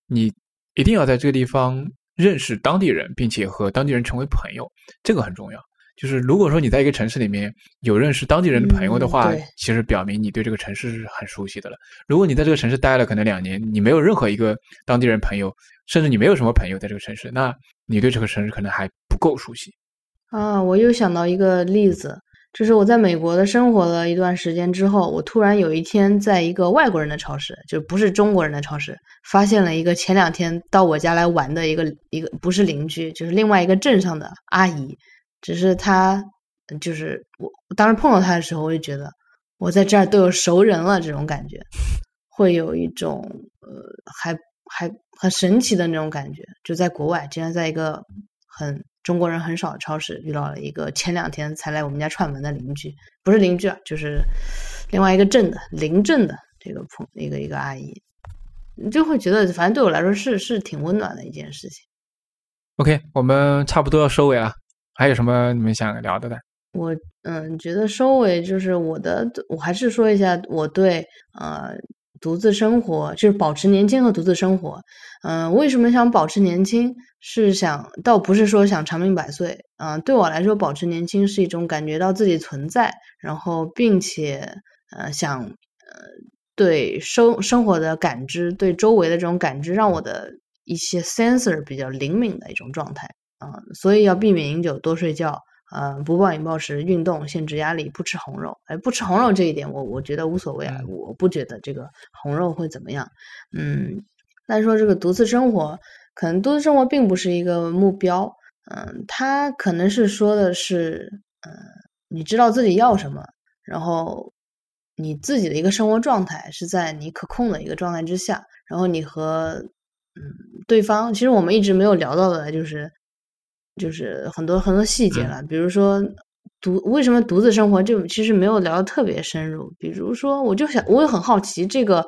你一定要在这个地方。认识当地人，并且和当地人成为朋友，这个很重要。就是如果说你在一个城市里面有认识当地人的朋友的话，其实表明你对这个城市是很熟悉的了。如果你在这个城市待了可能两年，你没有任何一个当地人朋友，甚至你没有什么朋友在这个城市，那你对这个城市可能还不够熟悉。啊，我又想到一个例子。就是我在美国的生活了一段时间之后，我突然有一天在一个外国人的超市，就不是中国人的超市，发现了一个前两天到我家来玩的一个一个不是邻居，就是另外一个镇上的阿姨。只是她，就是我当时碰到她的时候，我就觉得我在这儿都有熟人了，这种感觉，会有一种呃，还还很神奇的那种感觉。就在国外，竟然在一个很。中国人很少的超市遇到了一个前两天才来我们家串门的邻居，不是邻居啊，就是另外一个镇的邻镇的这个朋一个一个阿姨，你就会觉得反正对我来说是是挺温暖的一件事情。OK，我们差不多要收尾了，还有什么你们想聊的呢？我嗯，觉得收尾就是我的，我还是说一下我对呃独自生活，就是保持年轻和独自生活。嗯，为什么想保持年轻？是想倒不是说想长命百岁。嗯，对我来说，保持年轻是一种感觉到自己存在，然后并且呃想呃对生生活的感知，对周围的这种感知，让我的一些 sensor 比较灵敏的一种状态。嗯，所以要避免饮酒，多睡觉。呃，不暴饮暴食，运动，限制压力，不吃红肉。哎，不吃红肉这一点，我我觉得无所谓啊，我不觉得这个红肉会怎么样。嗯，但是说这个独自生活，可能独自生活并不是一个目标。嗯，他可能是说的是，嗯，你知道自己要什么，然后你自己的一个生活状态是在你可控的一个状态之下，然后你和嗯对方，其实我们一直没有聊到的就是。就是很多很多细节了，比如说独为什么独自生活，这其实没有聊的特别深入。比如说，我就想，我也很好奇，这个，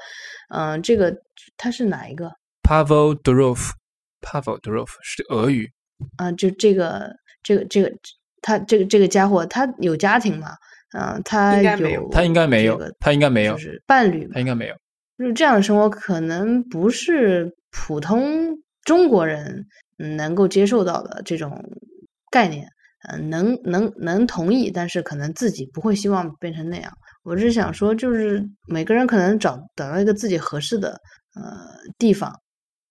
嗯，这个他是哪一个？Pavel Durov，Pavel Durov 是俄语啊，就这个这个这个他这个这个家伙，他有家庭吗？嗯，他有，他应该没有，他应该没有，就是伴侣，他应该没有。就是这样的生活，可能不是普通中国人。能够接受到的这种概念，嗯，能能能同意，但是可能自己不会希望变成那样。我是想说，就是每个人可能找找到一个自己合适的呃地方，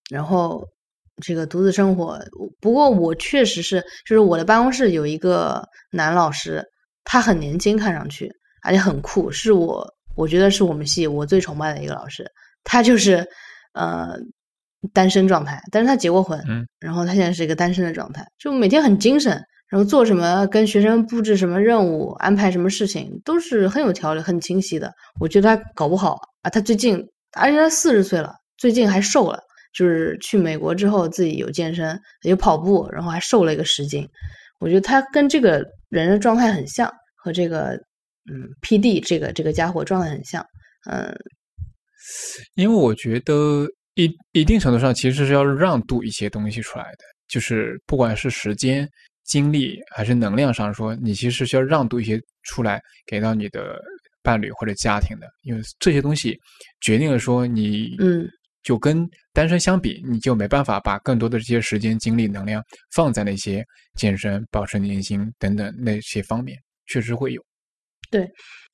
然后这个独自生活。不过我确实是，就是我的办公室有一个男老师，他很年轻，看上去而且很酷，是我我觉得是我们系我最崇拜的一个老师。他就是呃。单身状态，但是他结过婚，嗯，然后他现在是一个单身的状态，就每天很精神，然后做什么跟学生布置什么任务，安排什么事情都是很有条理、很清晰的。我觉得他搞不好啊，他最近，而且他四十岁了，最近还瘦了，就是去美国之后自己有健身，有跑步，然后还瘦了一个十斤。我觉得他跟这个人的状态很像，和这个嗯 P D 这个这个家伙状态很像，嗯，因为我觉得。一一定程度上，其实是要让渡一些东西出来的，就是不管是时间、精力还是能量上说，你其实是要让渡一些出来给到你的伴侣或者家庭的，因为这些东西决定了说你，嗯，就跟单身相比，你就没办法把更多的这些时间、精力、能量放在那些健身、保持年轻等等那些方面，确实会有，对。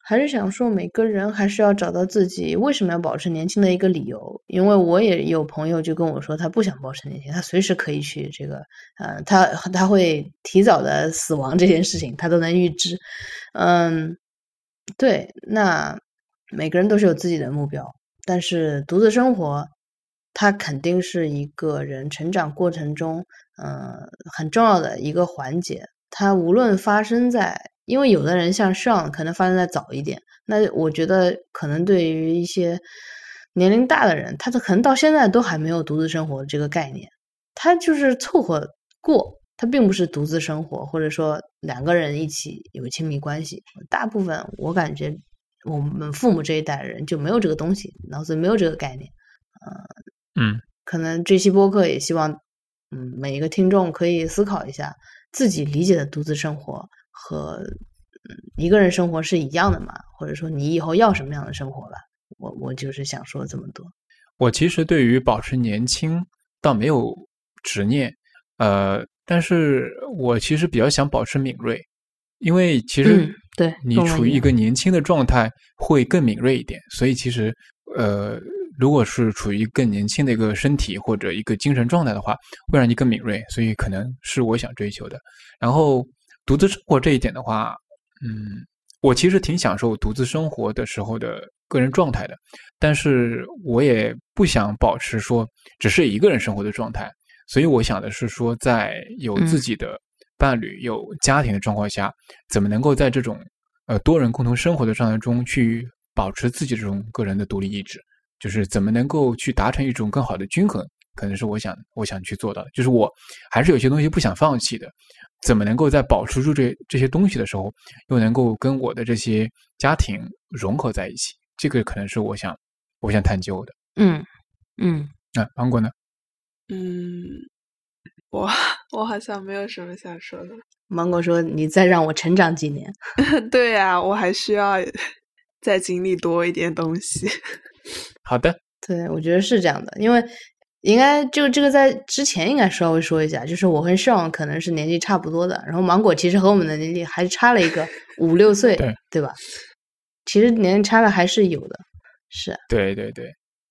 还是想说，每个人还是要找到自己为什么要保持年轻的一个理由。因为我也有朋友就跟我说，他不想保持年轻，他随时可以去这个，呃，他他会提早的死亡这件事情，他都能预知。嗯，对，那每个人都是有自己的目标，但是独自生活，它肯定是一个人成长过程中，嗯，很重要的一个环节。它无论发生在。因为有的人像上可能发生在早一点，那我觉得可能对于一些年龄大的人，他的可能到现在都还没有独自生活这个概念，他就是凑合过，他并不是独自生活，或者说两个人一起有亲密关系。大部分我感觉我们父母这一代人就没有这个东西，脑子没有这个概念。嗯嗯，可能这期播客也希望，嗯，每一个听众可以思考一下自己理解的独自生活。和嗯一个人生活是一样的嘛？或者说你以后要什么样的生活吧？我我就是想说这么多。我其实对于保持年轻倒没有执念，呃，但是我其实比较想保持敏锐，因为其实对你处于一个年轻的状态会更敏锐一点。所以其实呃，如果是处于更年轻的一个身体或者一个精神状态的话，会让你更敏锐，所以可能是我想追求的。然后。独自生活这一点的话，嗯，我其实挺享受独自生活的时候的个人状态的，但是我也不想保持说只是一个人生活的状态，所以我想的是说，在有自己的伴侣、有家庭的状况下，怎么能够在这种呃多人共同生活的状态中去保持自己这种个人的独立意志，就是怎么能够去达成一种更好的均衡，可能是我想我想去做到的，就是我还是有些东西不想放弃的。怎么能够在保持住这这些东西的时候，又能够跟我的这些家庭融合在一起？这个可能是我想我想探究的。嗯嗯，那芒果呢？嗯，我我好像没有什么想说的。芒果说：“你再让我成长几年。[LAUGHS] 对呀、我还需要再经历多一点东西。好的，”对，我觉得是这样的，因为应该就这个在之前应该稍微说一下，就是我跟盛可能是年纪差不多的，然后芒果其实和我们的年纪还差了一个 [LAUGHS] 五六岁，对对吧？其实年龄差的还是有的，是啊，对对对，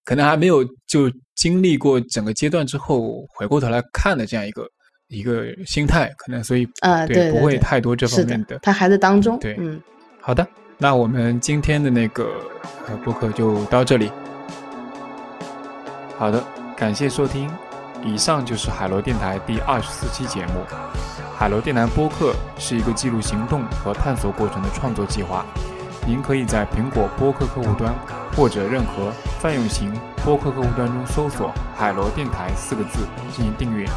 可能还没有就经历过整个阶段之后，回过头来看的这样一个一个心态，可能所以啊，对，不会太多这方面的，他还在当中，对嗯，好的，那我们今天的那个呃播客就到这里。好的，感谢收听，以上就是海螺电台第二十四期节目。海螺电台播客是一个记录行动和探索过程的创作计划。您可以在苹果播客客户端或者任何泛用型播客客户端中搜索“海螺电台”四个字进行订阅。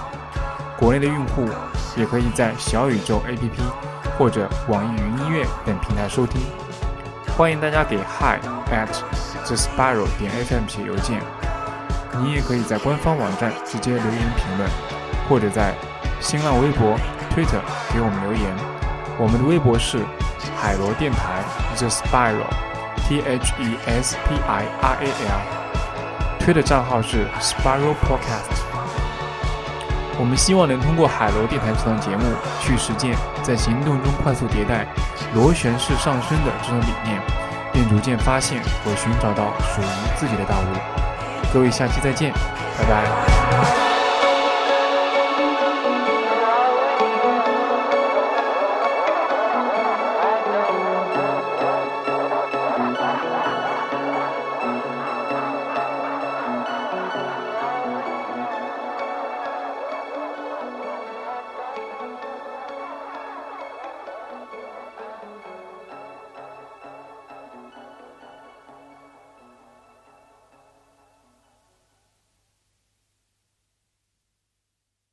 国内的用户也可以在小宇宙 APP 或者网易云音乐等平台收听。欢迎大家给 hi at the spiral 点 fm 写邮件。你也可以在官方网站直接留言评论，或者在新浪微博、Twitter 给我们留言。我们的微博是海螺电台 The Spiral，T H E S P I R A L。推的账号是 Spiral Podcast。我们希望能通过海螺电台这档节目，去实践在行动中快速迭代、螺旋式上升的这种理念，并逐渐发现和寻找到属于自己的道路。各位下期再见拜拜。